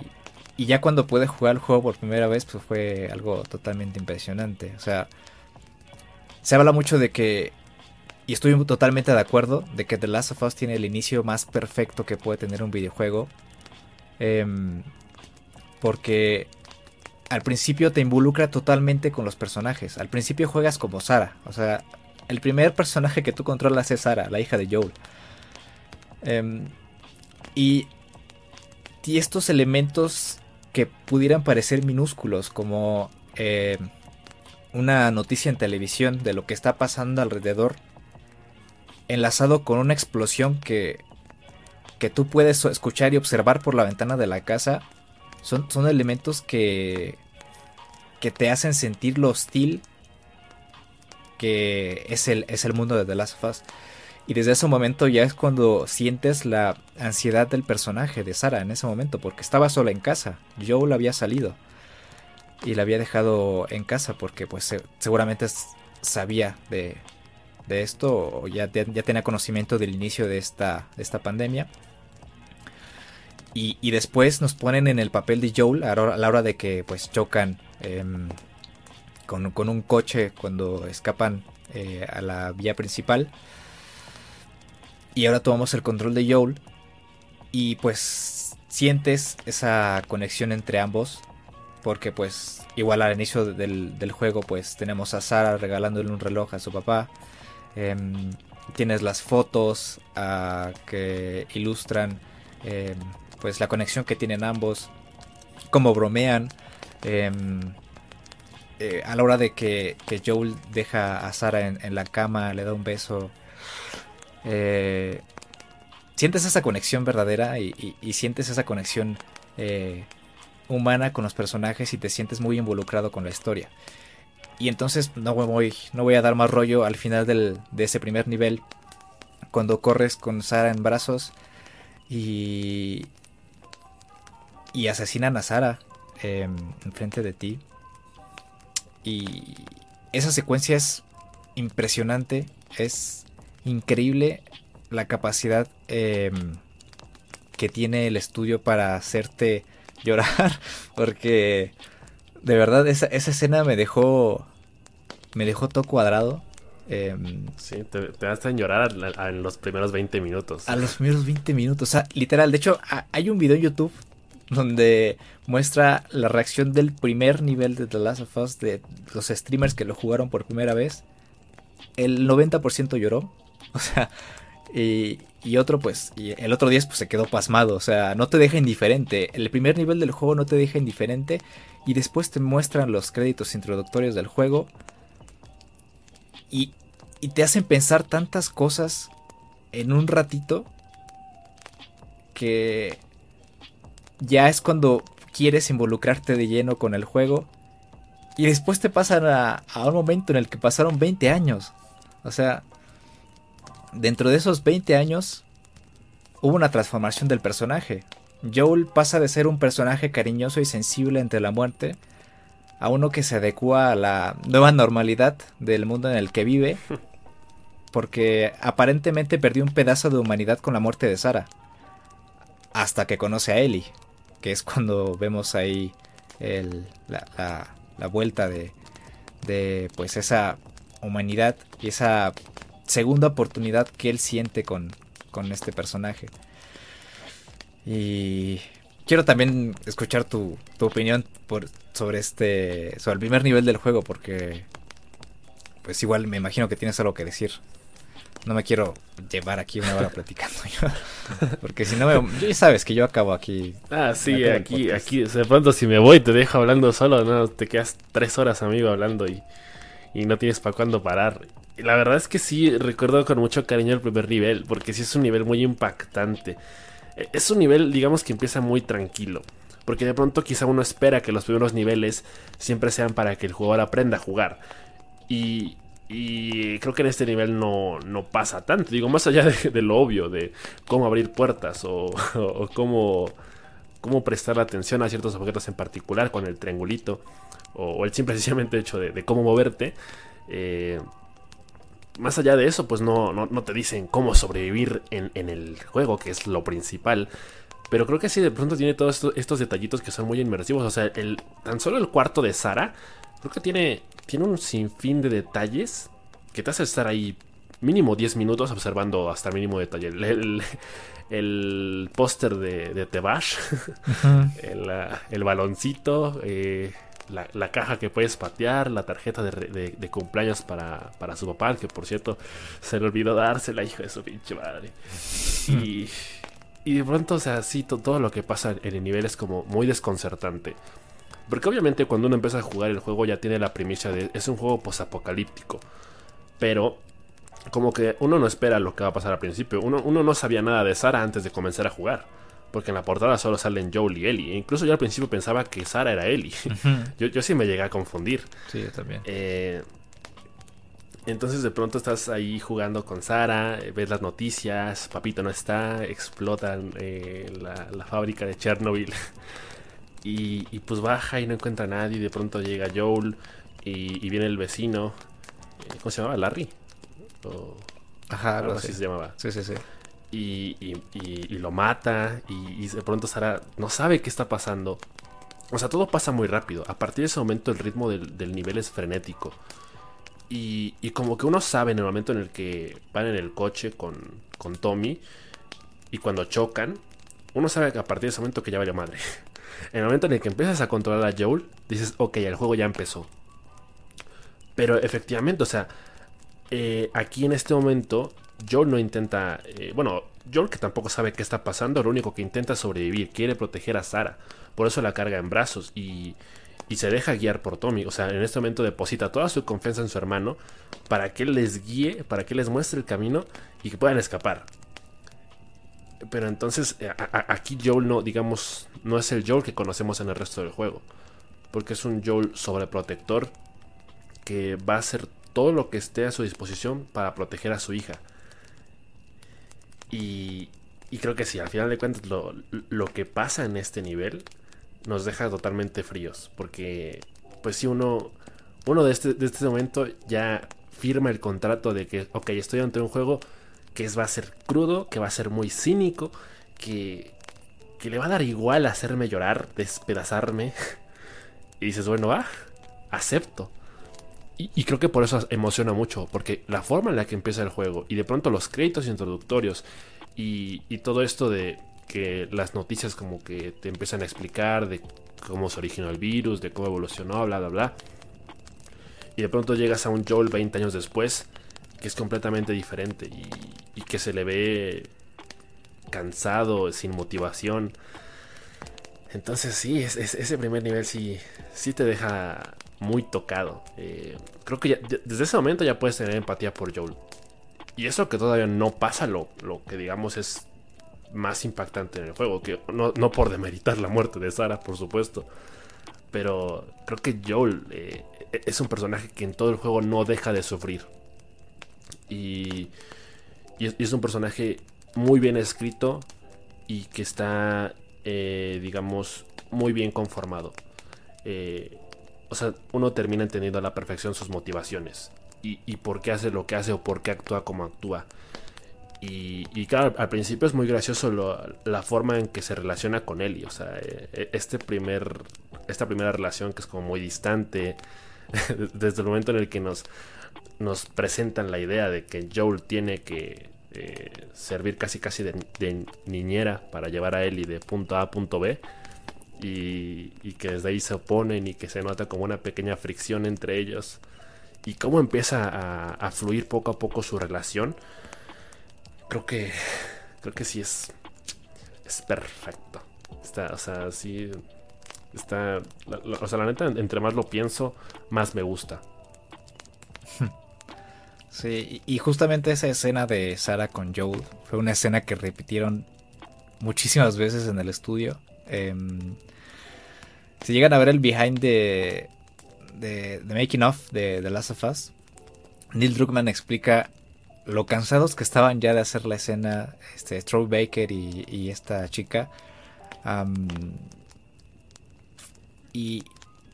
y ya cuando pude jugar el juego por primera vez, pues fue algo totalmente impresionante. O sea, se habla mucho de que y estoy totalmente de acuerdo de que The Last of Us tiene el inicio más perfecto que puede tener un videojuego. Em, porque al principio te involucra totalmente con los personajes. Al principio juegas como Sara. O sea, el primer personaje que tú controlas es Sara, la hija de Joel. Em, y, y, estos elementos que pudieran parecer minúsculos, como em, una noticia en televisión de lo que está pasando alrededor, enlazado con una explosión que, que tú puedes escuchar y observar por la ventana de la casa, son, son elementos que, que te hacen sentir lo hostil que es el, es el mundo de The Last of Us. Y desde ese momento ya es cuando sientes la ansiedad del personaje de Sara en ese momento, porque estaba sola en casa. Joel había salido y la había dejado en casa porque pues seguramente sabía de, de esto, o ya, tenía conocimiento del inicio de esta, esta pandemia. Y, después nos ponen en el papel de Joel a la hora de que pues chocan em, con, un coche cuando escapan eh, a la vía principal. Y ahora tomamos el control de Joel. Y pues sientes esa conexión entre ambos. Porque pues igual al inicio del, del juego pues tenemos a Sara regalándole un reloj a su papá. Em, tienes las fotos ah, que ilustran em, pues la conexión que tienen ambos, cómo bromean. Em, eh, a la hora de que, Joel deja a Sara en, la cama, le da un beso. Eh, sientes esa conexión verdadera y, sientes esa conexión eh, humana con los personajes y te sientes muy involucrado con la historia. Y entonces no voy, a dar más rollo al final de ese primer nivel. Cuando corres con Sara en brazos y, y asesinan a Sara eh, enfrente de ti. Y esa secuencia es impresionante, es increíble la capacidad em, que tiene el estudio para hacerte (laughs) llorar, porque de verdad, esa, esa escena me dejó. Me dejó todo cuadrado. Em, sí, te, te a llorar en los primeros 20 minutos. A los primeros 20 minutos. O sea, literal. De hecho, hay un video en YouTube donde muestra la reacción del primer nivel de The Last of Us de los streamers que lo jugaron por primera vez. El 90% lloró. (laughs) O sea, y, y otro pues, y el otro 10 pues se quedó pasmado, o sea, no te deja indiferente. El primer nivel del juego no te deja indiferente y después te muestran los créditos introductorios del juego y, y te hacen pensar tantas cosas en un ratito que ya es cuando quieres involucrarte de lleno con el juego y después te pasan a, a un momento en el que pasaron 20 años. O sea, dentro de esos 20 años hubo una transformación del personaje. Joel pasa de ser un personaje cariñoso y sensible ante la muerte a uno que se adecua a la nueva normalidad del mundo en el que vive, (laughs) porque aparentemente perdió un pedazo de humanidad con la muerte de Sara, hasta que conoce a Ellie, que es cuando vemos ahí el, la, la vuelta de, de pues esa humanidad y esa segunda oportunidad que él siente con, con este personaje. Y quiero también escuchar tu, tu opinión por, sobre este sobre el primer nivel del juego porque pues igual me imagino que tienes algo que decir. No me quiero llevar aquí una hora platicando yo. (laughs) Porque si no, me, ya sabes que yo acabo aquí. Ah, sí, aquí, aquí, de pronto si me voy te dejo hablando solo, no, te quedas tres horas, amigo, hablando y, y no tienes para cuándo parar. La verdad es que sí, recuerdo con mucho cariño el primer nivel, porque sí es un nivel muy impactante. E, es un nivel, digamos, que empieza muy tranquilo. Porque de pronto quizá uno espera que los primeros niveles siempre sean para que el jugador aprenda a jugar. Y, y creo que en este nivel no, pasa tanto. Digo, más allá de, lo obvio, de cómo abrir puertas o, (laughs) o, cómo, cómo prestar atención a ciertos objetos en particular con el triangulito. O, el simple sencillamente hecho de, de cómo moverte. Eh, más allá de eso, pues no, no, no te dicen cómo sobrevivir en, en, el juego, que es lo principal. Pero creo que sí, de pronto tiene todos estos, estos detallitos que son muy inmersivos. O sea, el, tan solo el cuarto de Sara, creo que tiene tiene un sinfín de detalles que te hace estar ahí mínimo 10 minutos observando hasta mínimo detalle. El, póster de, de Tebash, (laughs) el, baloncito, eh, la, caja que puedes patear, la tarjeta de, cumpleaños para, su papá, que por cierto se le olvidó dársela, hijo de su pinche madre. Y, y de pronto, o sea, sí, todo lo que pasa en el nivel es como muy desconcertante. Porque obviamente cuando uno empieza a jugar el juego ya tiene la primicia de es un juego posapocalíptico. Pero como que uno no espera lo que va a pasar al principio. Uno, uno no sabía nada de Sara antes de comenzar a jugar. Porque en la portada solo salen Joel y Ellie. E incluso yo al principio pensaba que Sara era Ellie. (laughs) yo, yo, sí me llegué a confundir. Sí, yo también. Eh, entonces de pronto estás ahí jugando con Sara, ves las noticias, Papito no está, explotan eh, la, la, fábrica de Chernobyl. (laughs) Y, pues baja y no encuentra a nadie. De pronto llega Joel y, viene el vecino. Eh, ¿Cómo se llamaba? ¿Larry? Ajá, algo así se llamaba. Sí, sí, sí. Y, lo mata. Y, de pronto Sara no sabe qué está pasando. O sea, todo pasa muy rápido. A partir de ese momento el ritmo del, nivel es frenético. Y, como que uno sabe en el momento en el que van en el coche con, con Tommy. Y cuando chocan, uno sabe que a partir de ese momento que ya vaya madre. (laughs) En el momento en el que empiezas a controlar a Joel, dices, ok, el juego ya empezó. Pero efectivamente, o sea, eh, aquí en este momento, Joel no intenta. Eh, bueno, Joel que tampoco sabe qué está pasando, lo único que intenta es sobrevivir, quiere proteger a Sara. Por eso la carga en brazos y, y se deja guiar por Tommy. O sea, en este momento deposita toda su confianza en su hermano para que él les guíe, para que les muestre el camino y que puedan escapar. Pero entonces eh, aquí Joel no, digamos, no es el Joel que conocemos en el resto del juego. Porque es un Joel sobreprotector que va a hacer todo lo que esté a su disposición para proteger a su hija. Y, y creo que sí, al final de cuentas lo, que pasa en este nivel nos deja totalmente fríos. Porque pues si uno, uno de este, de este momento ya firma el contrato de que, ok, estoy ante un juego que va a ser crudo, que va a ser muy cínico, que, que le va a dar igual hacerme llorar, despedazarme. (laughs) y dices, bueno, va, acepto. Y, creo que por eso emociona mucho, porque la forma en la que empieza el juego y de pronto los créditos introductorios y, todo esto de que las noticias como que te empiezan a explicar de cómo se originó el virus, de cómo evolucionó, bla, bla, bla. Y de pronto llegas a un Joel 20 años después que es completamente diferente y, que se le ve cansado, sin motivación. Entonces sí, ese primer nivel sí, sí te deja muy tocado. Eh, creo que desde ese momento ya puedes tener empatía por Joel. Y eso que todavía no pasa lo, lo que digamos es más impactante en el juego. Que no, por demeritar la muerte de Sara, por supuesto. Pero creo que Joel eh, es un personaje que en todo el juego no deja de sufrir. Y, es, un personaje muy bien escrito y que está, eh, digamos, muy bien conformado. Eh, o sea, uno termina entendiendo a la perfección sus motivaciones y, por qué hace lo que hace o por qué actúa como actúa. Y, claro, al principio es muy gracioso la forma en que se relaciona con Ellie. O sea, eh, este primer esta primera relación que es como muy distante, (laughs) desde el momento en el que nos, nos presentan la idea de que Joel tiene que eh, servir casi casi de, niñera para llevar a Ellie de punto A a punto B. Y, que desde ahí se oponen y que se nota como una pequeña fricción entre ellos. Y cómo empieza a, fluir poco a poco su relación. Creo que. Creo que sí es. Es perfecto. Está, o sea, sí. Está. o sea, la neta, entre más lo pienso, más me gusta. Sí, y justamente esa escena de Sara con Joel fue una escena que repitieron muchísimas veces en el estudio. Em, si llegan a ver el behind de, de, making of de The Last of Us, Neil Druckmann explica lo cansados que estaban ya de hacer la escena, este, Troy Baker y, esta chica. y,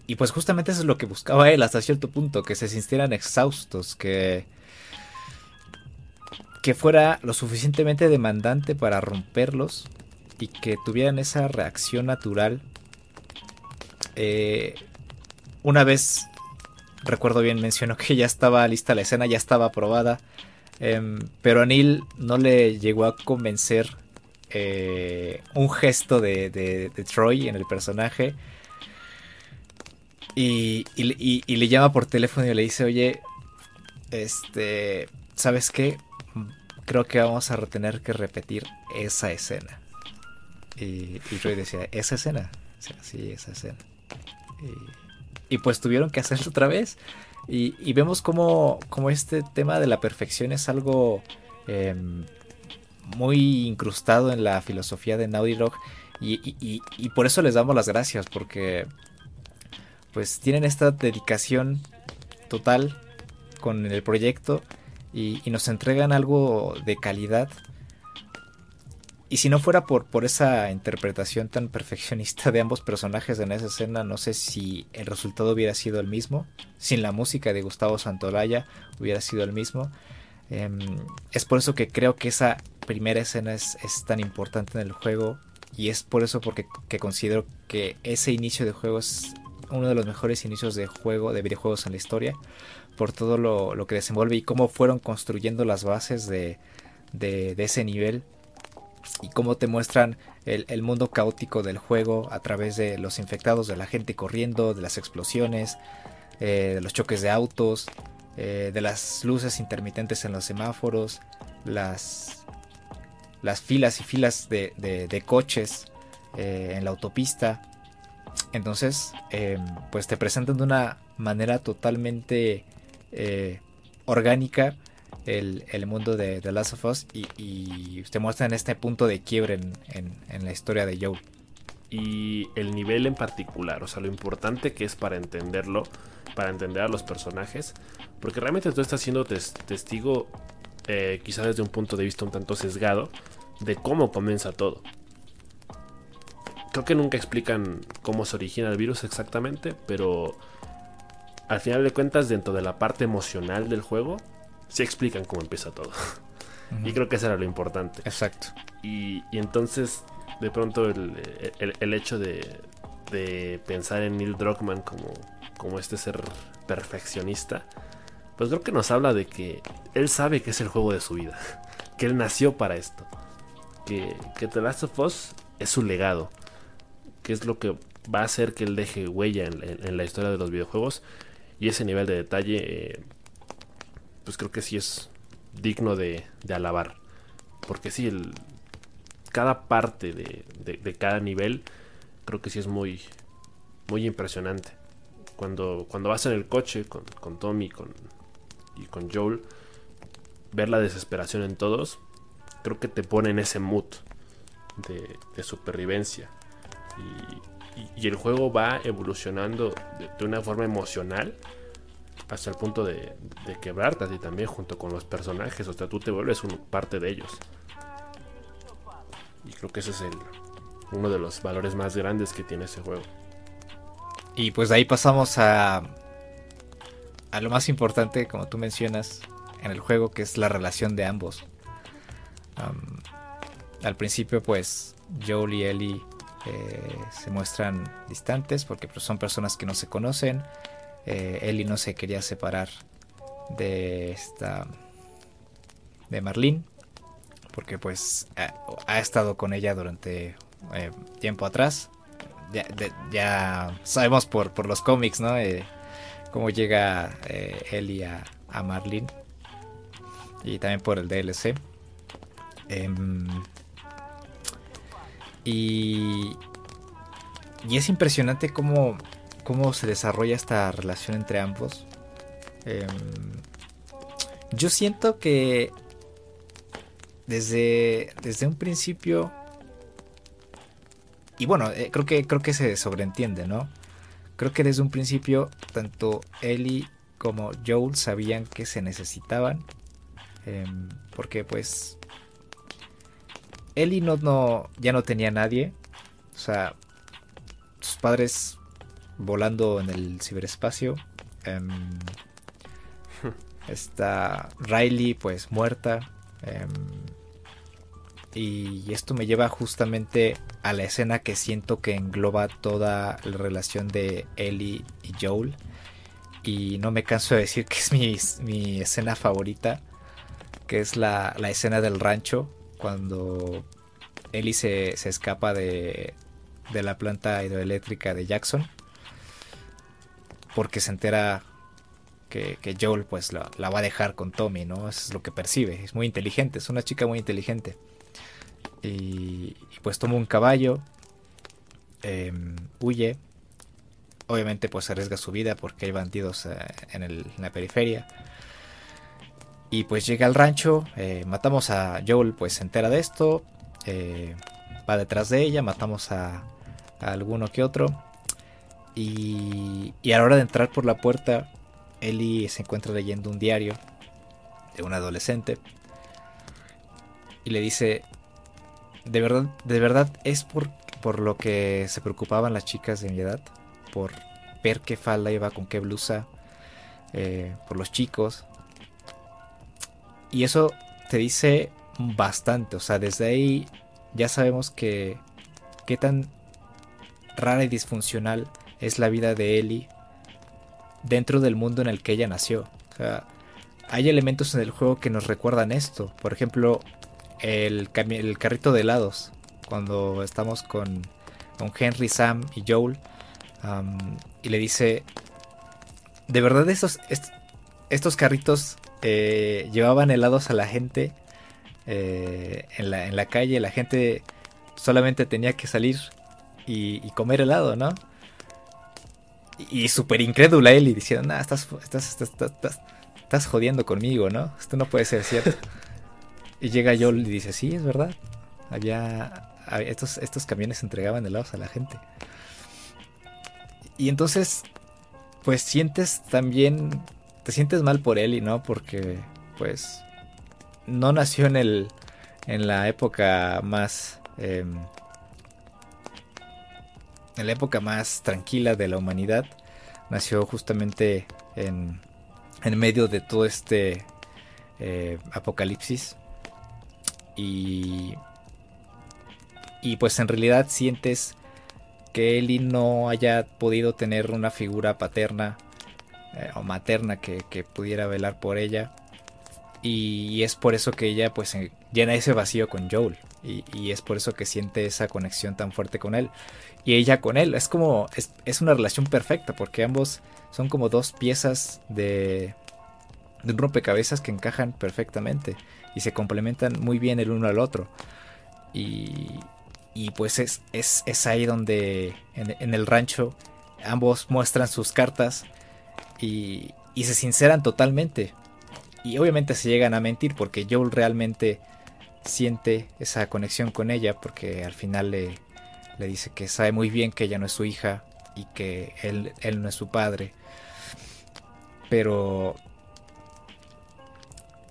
y pues justamente eso es lo que buscaba él hasta cierto punto, que se sintieran exhaustos, que que fuera lo suficientemente demandante para romperlos y que tuvieran esa reacción natural. Eh, una vez, recuerdo bien, mencionó que ya estaba lista la escena, ya estaba aprobada, em, pero a Neil no le llegó a convencer eh, un gesto de, de, Troy en el personaje. Y, y, le llama por teléfono y le dice, oye, este, ¿sabes qué? creo que vamos a tener que repetir esa escena. Y, y Roy decía, ¿esa escena? sí, esa escena. Y, pues tuvieron que hacerlo otra vez. Y, vemos como, como, este tema de la perfección es algo em, muy incrustado en la filosofía de Naughty Dog. Y, y, por eso les damos las gracias, porque pues tienen esta dedicación total con el proyecto y, nos entregan algo de calidad. Y si no fuera por, por esa interpretación tan perfeccionista de ambos personajes en esa escena, no sé si el resultado hubiera sido el mismo. Sin la música de Gustavo Santolaya hubiera sido el mismo. Em, es por eso que creo que esa primera escena es, tan importante en el juego. Y es por eso porque que considero que ese inicio de juego es uno de los mejores inicios de juego, de videojuegos en la historia por todo lo, que desenvuelve y cómo fueron construyendo las bases de, ese nivel y cómo te muestran el, mundo caótico del juego a través de los infectados, de la gente corriendo, de las explosiones, eh, de los choques de autos, eh, de las luces intermitentes en los semáforos, las, las filas y filas de, coches eh, en la autopista. Entonces, pues te presentan de una manera totalmente orgánica el, mundo de The Last of Us y, y te muestran este punto de quiebre en, la historia de Joe. Y el nivel en particular, o sea, lo importante que es para entenderlo, para entender a los personajes, porque realmente tú estás siendo testigo, eh, quizá desde un punto de vista un tanto sesgado, de cómo comienza todo. Creo que nunca explican cómo se origina el virus exactamente, pero al final de cuentas, dentro de la parte emocional del juego, se explican cómo empieza todo. (laughs) Y creo que eso era lo importante. Exacto. Y, entonces, de pronto, el, hecho de, de, pensar en Neil Druckmann como, como este ser perfeccionista, pues creo que nos habla de que él sabe que es el juego de su vida. (laughs) Que él nació para esto. Que, que The Last of Us es su legado. Que es lo que va a hacer que él deje huella en la historia de los videojuegos y ese nivel de detalle, eh, pues creo que sí es digno de, alabar. Porque sí, el, cada parte de, cada nivel, creo que sí es muy, muy impresionante. Cuando, cuando vas en el coche con, con Tommy con, y con Joel, ver la desesperación en todos, creo que te pone en ese mood de, supervivencia. Y, y, el juego va evolucionando de, una forma emocional hasta el punto de, quebrarte y también junto con los personajes. O sea, tú te vuelves parte de ellos. Y creo que ese es el, uno de los valores más grandes que tiene ese juego. Y pues de ahí pasamos a, a lo más importante, como tú mencionas, en el juego, que es la relación de ambos. al principio, pues, Joel y Ellie eh, se muestran distantes porque pues, son personas que no se conocen. Eh, Ellie no se quería separar de esta de Marlene porque pues ha, estado con ella durante eh, tiempo atrás. Ya, sabemos por, por, los cómics no cómo llega Ellie a, a Marlene y también por el DLC em, y, y es impresionante cómo, cómo se desarrolla esta relación entre ambos. Em, yo siento que desde, desde un principio... Y bueno, eh, creo, que, creo que se sobreentiende, ¿no? Creo que desde un principio tanto Ellie como Joel sabían que se necesitaban. Em, porque pues Ellie no, no, ya no tenía nadie. O sea, sus padres volando en el ciberespacio. Em, está Riley pues muerta. Em, y esto me lleva justamente a la escena que siento que engloba toda la relación de Ellie y Joel. Y no me canso de decir que es mi, escena favorita. Que es la, escena del rancho cuando Ellie se, escapa de la planta hidroeléctrica de Jackson porque se entera que, Joel pues la, va a dejar con Tommy, ¿no? Eso es lo que percibe. Es muy inteligente, es una chica muy inteligente. Y, pues toma un caballo, em, huye. Obviamente pues arriesga su vida porque hay bandidos eh, en, en, la periferia. Y pues llega al rancho, eh, matamos a Joel, pues se entera de esto, eh, va detrás de ella, matamos a, alguno que otro. Y, y, a la hora de entrar por la puerta, Ellie se encuentra leyendo un diario de un adolescente. Y le dice, de verdad, de verdad es por, por lo que se preocupaban las chicas de mi edad, por ver qué falda iba con qué blusa, eh, por los chicos, y eso te dice bastante. O sea, desde ahí ya sabemos que qué tan rara y disfuncional es la vida de Ellie dentro del mundo en el que ella nació. O sea, hay elementos en el juego que nos recuerdan esto. Por ejemplo, el, el carrito de helados. Cuando estamos con, con Henry, Sam y Joel. y le dice, de verdad estos, estos carritos eh, llevaban helados a la gente eh, en, la, en, la, calle. La gente solamente tenía que salir y, comer helado, ¿no? Y, súper incrédula él y diciendo, nah, estás, estás, estás, estás, jodiendo conmigo, ¿no? Esto no puede ser cierto. (laughs) y llega Joel y dice, sí, es verdad. Había, estos, estos camiones entregaban helados a la gente. Y entonces, pues sientes también te sientes mal por él y no porque pues no nació en el en la época más em, en la época más tranquila de la humanidad nació justamente en, en medio de todo este eh, apocalipsis y y pues en realidad sientes que Eli no haya podido tener una figura paterna eh, o materna que, pudiera velar por ella. Y, es por eso que ella pues llena ese vacío con Joel. Y, es por eso que siente esa conexión tan fuerte con él. Y ella con él. Es como, es, una relación perfecta porque ambos son como dos piezas de, de un rompecabezas que encajan perfectamente. Y se complementan muy bien el uno al otro. Y, y pues es, es, ahí donde en, en, el rancho ambos muestran sus cartas y, se sinceran totalmente. Y obviamente se llegan a mentir porque Joel realmente siente esa conexión con ella porque al final le, le dice que sabe muy bien que ella no es su hija y que él, él no es su padre. Pero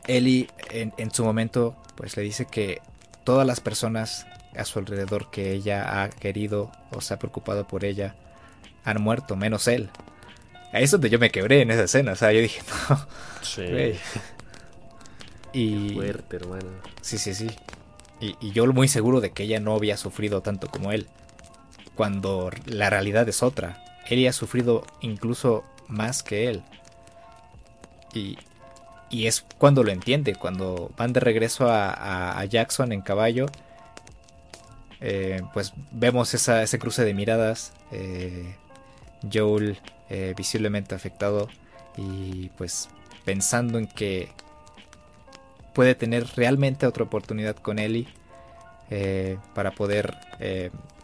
Ellie en, en, su momento pues le dice que todas las personas a su alrededor que ella ha querido o se ha preocupado por ella han muerto, menos él. Ahí es donde yo me quebré en esa escena. O sea, yo dije, (laughs) no. Sí. Y. fuerte, hermano. Sí, sí, sí. Y, yo muy seguro de que ella no había sufrido tanto como él. cuando la realidad es otra. Ellie ha sufrido incluso más que él. Y, y es cuando lo entiende, cuando van de regreso a, Jackson en caballo. Eh, pues vemos ese cruce de miradas. Eh, Joel eh, visiblemente afectado y pues pensando en que puede tener realmente otra oportunidad con Ellie para poder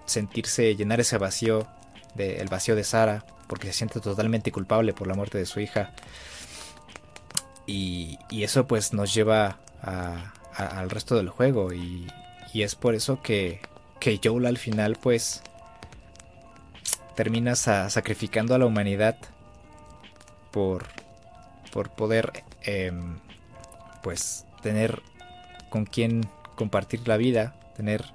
sentirse, llenar ese vacío, de, el vacío de Sara, porque se siente totalmente culpable por la muerte de su hija. Y, eso pues nos lleva al resto del juego y, es por eso que, que Joel al final pues termina sacrificando a la humanidad por, por poder em, pues tener con quien compartir la vida, tener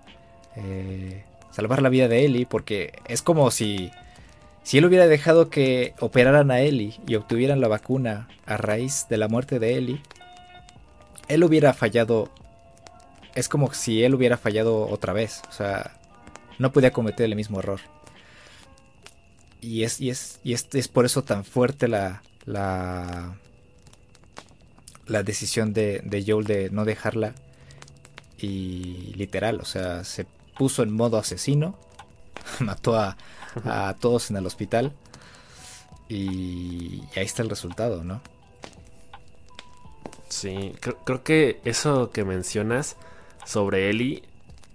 eh, salvar la vida de Ellie, porque es como si, si él hubiera dejado que operaran a Ellie y obtuvieran la vacuna a raíz de la muerte de Ellie, él hubiera fallado. Es como si él hubiera fallado otra vez. O sea, no podía cometer el mismo error. Y es, y es, y es, es por eso tan fuerte la, la, la decisión de, de Joel de no dejarla. Y literal, o sea, se puso en modo asesino, (laughs) mató a, todos en el hospital y, ahí está el resultado, ¿no? Sí, creo, que eso que mencionas sobre Ellie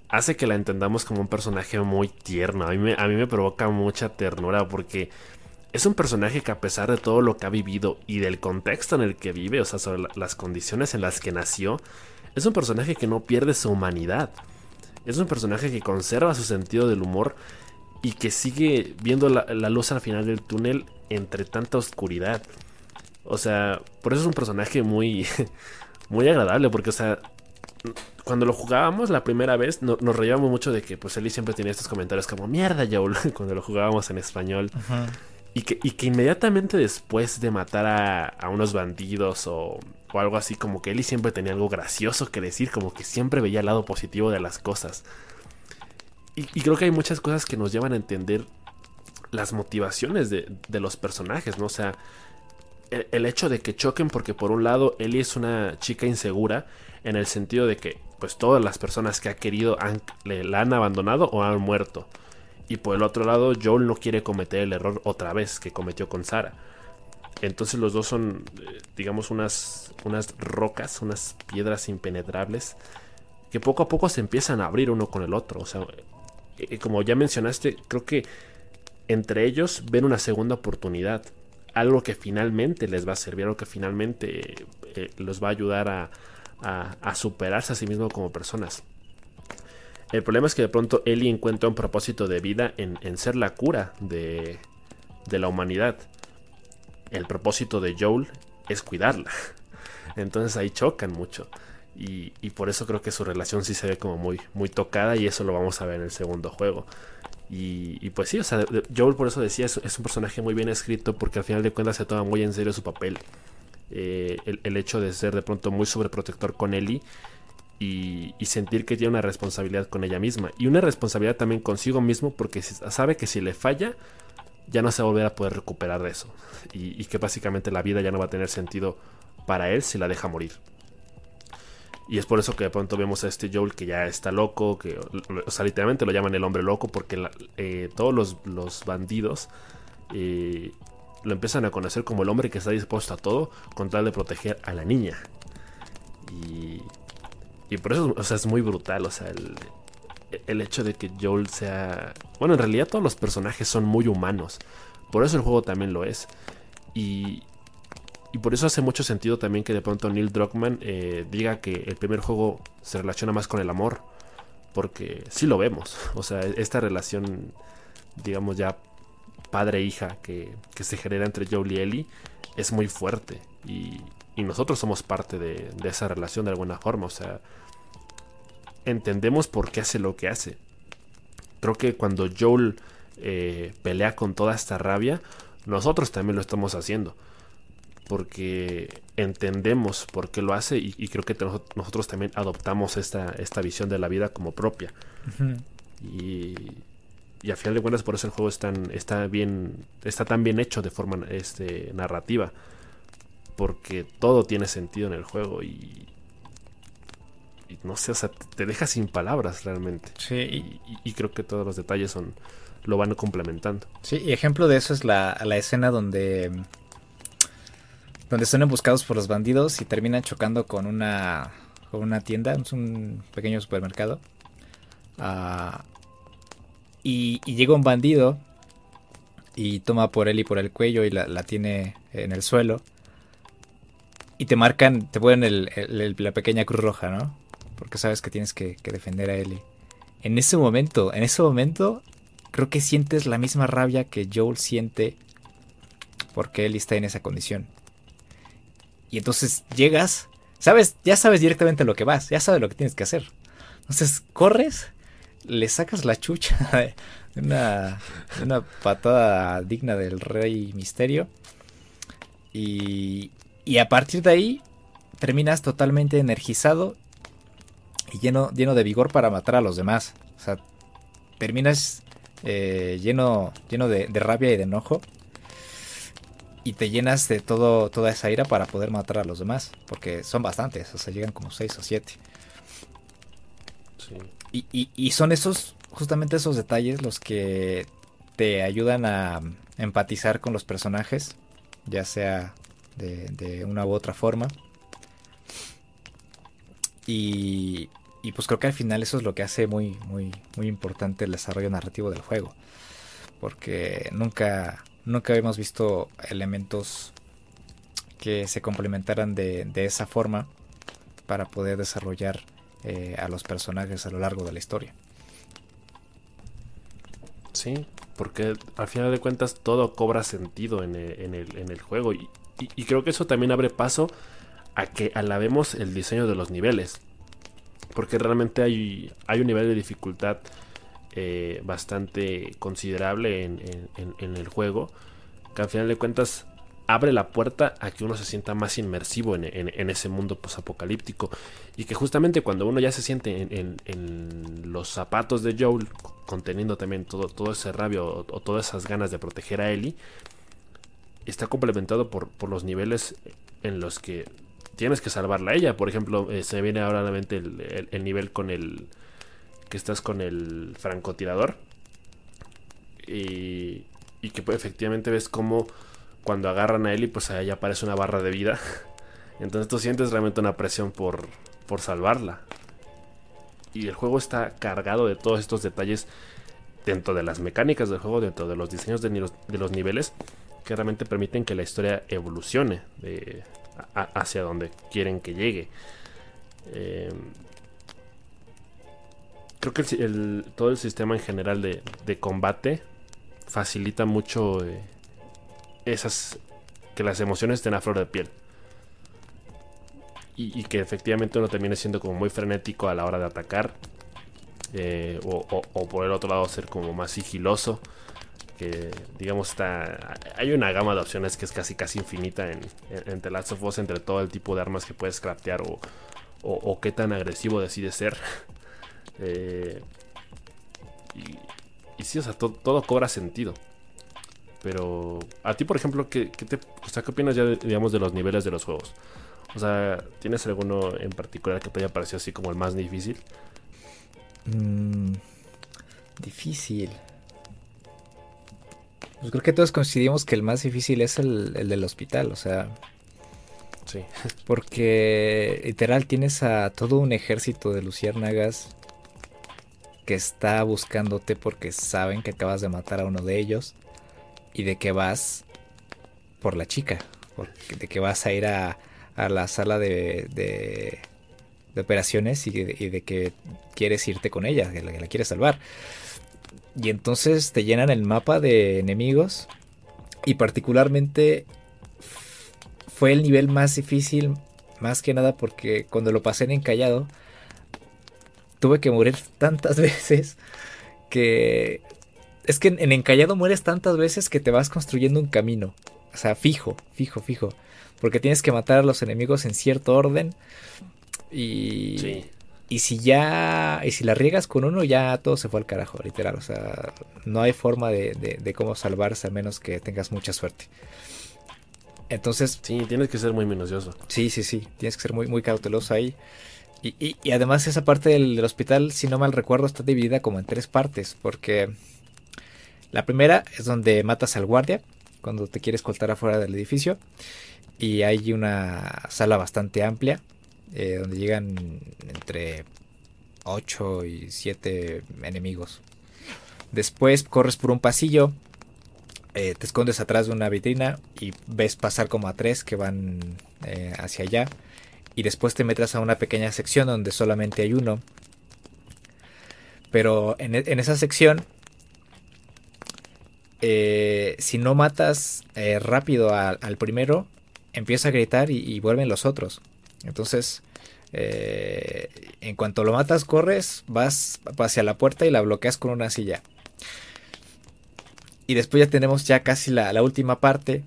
hace que la entendamos como un personaje muy tierno. A mí me, a mí me provoca mucha ternura porque es un personaje que a pesar de todo lo que ha vivido y del contexto en el que vive, o sea, sobre las condiciones en las que nació, es un personaje que no pierde su humanidad. Es un personaje que conserva su sentido del humor y que sigue viendo la, luz al final del túnel entre tanta oscuridad. O sea, por eso es un personaje muy, (laughs) muy agradable, porque, o sea, cuando lo jugábamos la primera vez, nos reíamos mucho de que, pues, Eli siempre tenía estos comentarios como, mierda, Joel, (laughs) cuando lo jugábamos en español. Y que, inmediatamente después de matar a, unos bandidos o algo así, como que Ellie siempre tenía algo gracioso que decir, como que siempre veía el lado positivo de las cosas. Y, creo que hay muchas cosas que nos llevan a entender las motivaciones de, los personajes, ¿no? O sea, el, hecho de que choquen porque por un lado Ellie es una chica insegura en el sentido de que pues todas las personas que ha querido la han abandonado o han muerto. Y por el otro lado Joel no quiere cometer el error otra vez que cometió con Sara. Entonces los dos son, eh, digamos, unas, unas rocas, unas piedras impenetrables que poco a poco se empiezan a abrir uno con el otro. O sea, eh, eh, como ya mencionaste, creo que entre ellos ven una segunda oportunidad. Algo que finalmente les va a servir, algo que finalmente los va a ayudar a, a, superarse a sí mismos como personas. El problema es que de pronto Ellie encuentra un propósito de vida en, en ser la cura de, de la humanidad el propósito de Joel es cuidarla. (laughs) Entonces ahí chocan mucho. Y, por eso creo que su relación sí se ve como muy, muy tocada y eso lo vamos a ver en el segundo juego. Y, pues sí, o sea, Joel por eso decía, es, un personaje muy bien escrito porque al final de cuentas se toma muy en serio su papel. Eh, el, hecho de ser de pronto muy sobreprotector con Ellie y, sentir que tiene una responsabilidad con ella misma. Y una responsabilidad también consigo mismo porque sabe que si le falla, ya no se va a volver a poder recuperar de eso. Y, que básicamente la vida ya no va a tener sentido para él si la deja morir. Y es por eso que de pronto vemos a este Joel que ya está loco, que, o sea, literalmente lo llaman el hombre loco, porque eh, todos los, bandidos eh, lo empiezan a conocer como el hombre que está dispuesto a todo con tal de proteger a la niña. Y, y por eso, o sea, es muy brutal, o sea, el, el hecho de que Joel sea... Bueno, en realidad todos los personajes son muy humanos. Por eso el juego también lo es. Y, y por eso hace mucho sentido también que de pronto Neil Druckmann eh, diga que el primer juego se relaciona más con el amor. Porque sí lo vemos. (laughs) O sea, esta relación, digamos ya padre-hija que, que, se genera entre Joel y Ellie es muy fuerte. Y, y nosotros somos parte de esa relación de alguna forma. O sea, entendemos por qué hace lo que hace. Creo que cuando Joel eh, pelea con toda esta rabia, nosotros también lo estamos haciendo. Porque entendemos por qué lo hace y, creo que nosotros también adoptamos esta, esta visión de la vida como propia. y, y al final de cuentas por eso el juego es está bien está tan bien hecho de forma este, narrativa porque todo tiene sentido en el juego y, no sé, o sea, te deja sin palabras realmente. Sí. Y, creo que todos los detalles son lo van complementando. Sí, y ejemplo de eso es la, la escena donde donde son emboscados por los bandidos y terminan chocando con una con una tienda, es un pequeño supermercado. Ah, y, llega un bandido y toma por él y por el cuello y la, tiene en el suelo. Y te marcan, te ponen la pequeña cruz roja, ¿no? Porque sabes que tienes que, defender a Ellie. En ese momento, en ese momento, creo que sientes la misma rabia que Joel siente porque Ellie está en esa condición. Y entonces llegas, sabes, ya sabes directamente lo que vas, ya sabes lo que tienes que hacer. Entonces corres le sacas la chucha (laughs) de una, una patada digna del rey misterio. Y, y a partir de ahí terminas totalmente energizado y lleno, lleno de vigor para matar a los demás. O sea, terminas eh, lleno, lleno de, rabia y de enojo. Y te llenas de todo, toda esa ira para poder matar a los demás. Porque son bastantes, o sea, llegan como 6 o 7. Sí. Y, son esos, justamente esos detalles los que te ayudan a empatizar con los personajes, ya sea de, una u otra forma. Y, y, pues creo que al final eso es lo que hace muy, muy, muy importante el desarrollo narrativo del juego. Porque nunca, nunca habíamos visto elementos que se complementaran de, de esa forma para poder desarrollar eh, a los personajes a lo largo de la historia. Sí, porque al final de cuentas todo cobra sentido en el, juego y, creo que eso también abre paso a que alabemos el diseño de los niveles. Porque realmente hay, hay un nivel de dificultad eh, bastante considerable en, el juego. Que al final de cuentas abre la puerta a que uno se sienta más inmersivo en, ese mundo posapocalíptico. Y que justamente cuando uno ya se siente en, los zapatos de Joel, conteniendo también todo, todo ese rabio o, todas esas ganas de proteger a Ellie, está complementado por, los niveles en los que tienes que salvarla a ella. Por ejemplo, eh, se viene ahora nuevamente el, el, nivel con el. que estás con el francotirador. Y, y que pues, efectivamente ves cómo cuando agarran a Ellie, pues allá aparece una barra de vida. (laughs) Entonces tú sientes realmente una presión por, por salvarla. Y el juego está cargado de todos estos detalles dentro de las mecánicas del juego, dentro de los diseños de, los niveles, que realmente permiten que la historia evolucione hacia donde quieren que llegue. Eh, creo que todo el sistema en general de, combate facilita mucho eh, esas que las emociones estén a flor de piel. Y, que efectivamente uno termine siendo como muy frenético a la hora de atacar. Eh, o, por el otro lado ser como más sigiloso. Que digamos está... Hay una gama de opciones que es casi casi infinita en, entre las of entre todo el tipo de armas que puedes craftear o, qué tan agresivo decide ser. (laughs) Eh, y, y sí, o sea, todo cobra sentido. Pero a ti, por ejemplo, ¿qué, o sea, ¿qué opinas ya, de, digamos, de los niveles de los juegos? O sea, ¿tienes alguno en particular que te haya parecido así como el más difícil? Mm, difícil. Pues creo que todos coincidimos que el más difícil es el, el del hospital, o sea... Sí. Porque literal tienes a todo un ejército de luciérnagas que está buscándote porque saben que acabas de matar a uno de ellos y de que vas por la chica, de que vas a ir a, a la sala de, de, operaciones y de, que quieres irte con ella, que la, quieres salvar. Y entonces te llenan el mapa de enemigos y particularmente fue el nivel más difícil, más que nada porque cuando lo pasé en encallado, tuve que morir tantas (laughs) veces que es que en, encallado mueres tantas veces que te vas construyendo un camino. O sea, fijo, fijo, fijo. Porque tienes que matar a los enemigos en cierto orden. Y. Sí. Y si ya, y si la riegas con uno, ya todo se fue al carajo, literal. O sea, no hay forma de, de, cómo salvarse a menos que tengas mucha suerte. Entonces. Sí, tienes que ser muy minucioso. Sí, sí, sí. Tienes que ser muy, muy cauteloso ahí. Y, y, y además esa parte del, del, hospital, si no mal recuerdo, está dividida como en tres partes. Porque la primera es donde matas al guardia, cuando te quieres escoltar afuera del edificio. Y hay una sala bastante amplia eh, donde llegan entre 8 y 7 enemigos. Después corres por un pasillo, eh, te escondes atrás de una vitrina y ves pasar como a tres que van eh, hacia allá. Y después te metes a una pequeña sección donde solamente hay uno. Pero en, e, esa sección, si no matas rápido al primero, empieza a gritar y vuelven los otros. Entonces, eh, en cuanto lo matas, corres, vas hacia la puerta y la bloqueas con una silla. Y después ya tenemos ya casi la, última parte,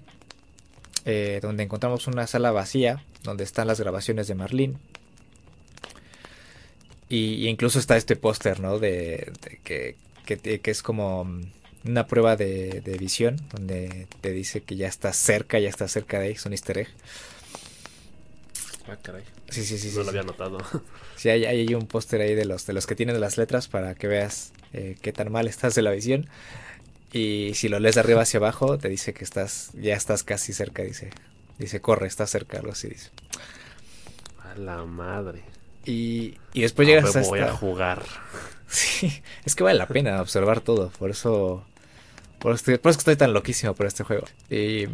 eh, donde encontramos una sala vacía, donde están las grabaciones de Marlene. Y, incluso está este póster, ¿no? De, que, es como una prueba de, visión, donde te dice que ya está cerca, ya está cerca de ahí, es un easter egg. Ah, caray. Sí, sí, sí. No lo había notado. (laughs) Sí, hay, hay un póster ahí de los, de los que tienen las letras para que veas eh, qué tan mal estás de la visión. Y si lo lees de arriba hacia abajo, te dice que estás, ya estás casi cerca, dice. Dice, corre, estás cerca, algo así dice. A la madre. Y, y después llegas a voy a jugar. (laughs) Sí, es que vale la pena observar todo, por eso... Por eso, por eso estoy tan loquísimo por este juego. Y,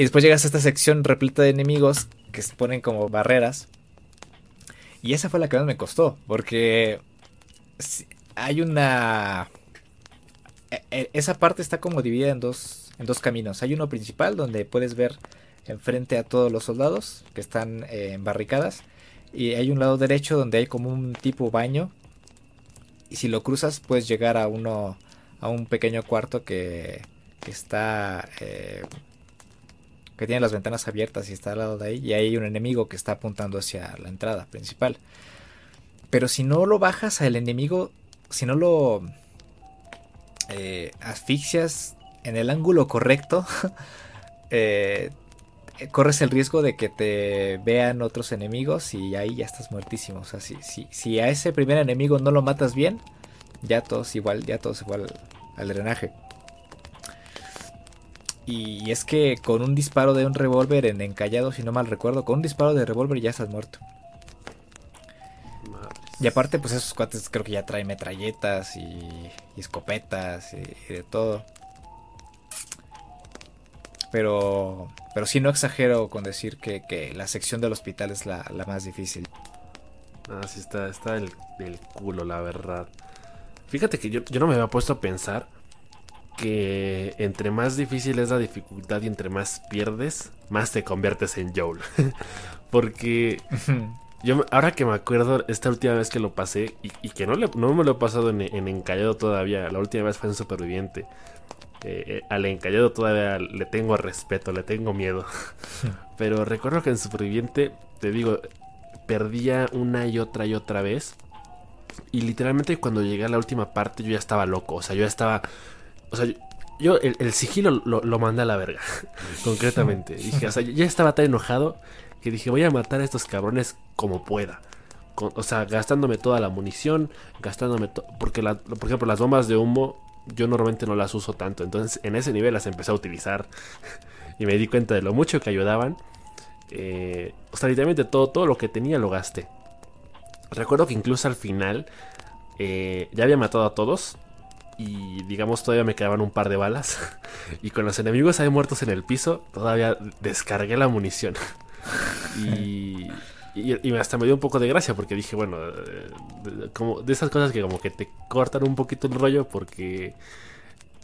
y después llegas a esta sección repleta de enemigos que se ponen como barreras. Y esa fue la que más me costó, porque hay una... E, e, esa parte está como dividida en dos, en dos caminos. Hay uno principal donde puedes ver enfrente a todos los soldados que están eh, en barricadas. Y hay un lado derecho donde hay como un tipo baño. Y si lo cruzas puedes llegar a uno a un pequeño cuarto que, que está eh, que tiene las ventanas abiertas y está al lado de ahí, y ahí hay un enemigo que está apuntando hacia la entrada principal. Pero si no lo bajas al enemigo, si no lo eh, asfixias en el ángulo correcto, (laughs) eh, corres el riesgo de que te vean otros enemigos y ahí ya estás muertísimo. O sea, si, si, a ese primer enemigo no lo matas bien, ya todos igual, ya todos igual al drenaje. Y es que con un disparo de un revólver en encallado, si no mal recuerdo, con un disparo de revólver ya estás muerto. Y aparte, pues esos cuates creo que ya traen metralletas y, escopetas y, de todo. Pero, pero sí no exagero con decir que, la sección del hospital es la, más difícil. Ah, sí, está, está del, culo, la verdad. Fíjate que yo, yo no me había puesto a pensar que entre más difícil es la dificultad y entre más pierdes, más te conviertes en Joel. (laughs) Porque yo ahora que me acuerdo, esta última vez que lo pasé, y, que no, no me lo he pasado en, encallado todavía, la última vez fue en superviviente. Eh, eh, al encallado todavía le tengo respeto, le tengo miedo. (laughs) Pero recuerdo que en superviviente, te digo, perdía una y otra y otra vez. Y literalmente cuando llegué a la última parte yo ya estaba loco, o sea, yo ya estaba o sea, yo el, sigilo lo, mandé a la verga, (laughs) concretamente. Dije, o sea, ya estaba tan enojado que dije, voy a matar a estos cabrones como pueda. o sea, gastándome toda la munición, gastándome todo. Porque, por ejemplo, las bombas de humo, yo normalmente no las uso tanto. Entonces, en ese nivel las empecé a utilizar. (laughs) y me di cuenta de lo mucho que ayudaban. Eh, o sea, literalmente todo, todo lo que tenía lo gasté. Recuerdo que incluso al final eh, ya había matado a todos y digamos todavía me quedaban un par de balas. (laughs) y con los enemigos ahí muertos en el piso, todavía descargué la munición. (laughs) y, y, hasta me dio un poco de gracia porque dije, bueno, de, como de esas cosas que como que te cortan un poquito el rollo porque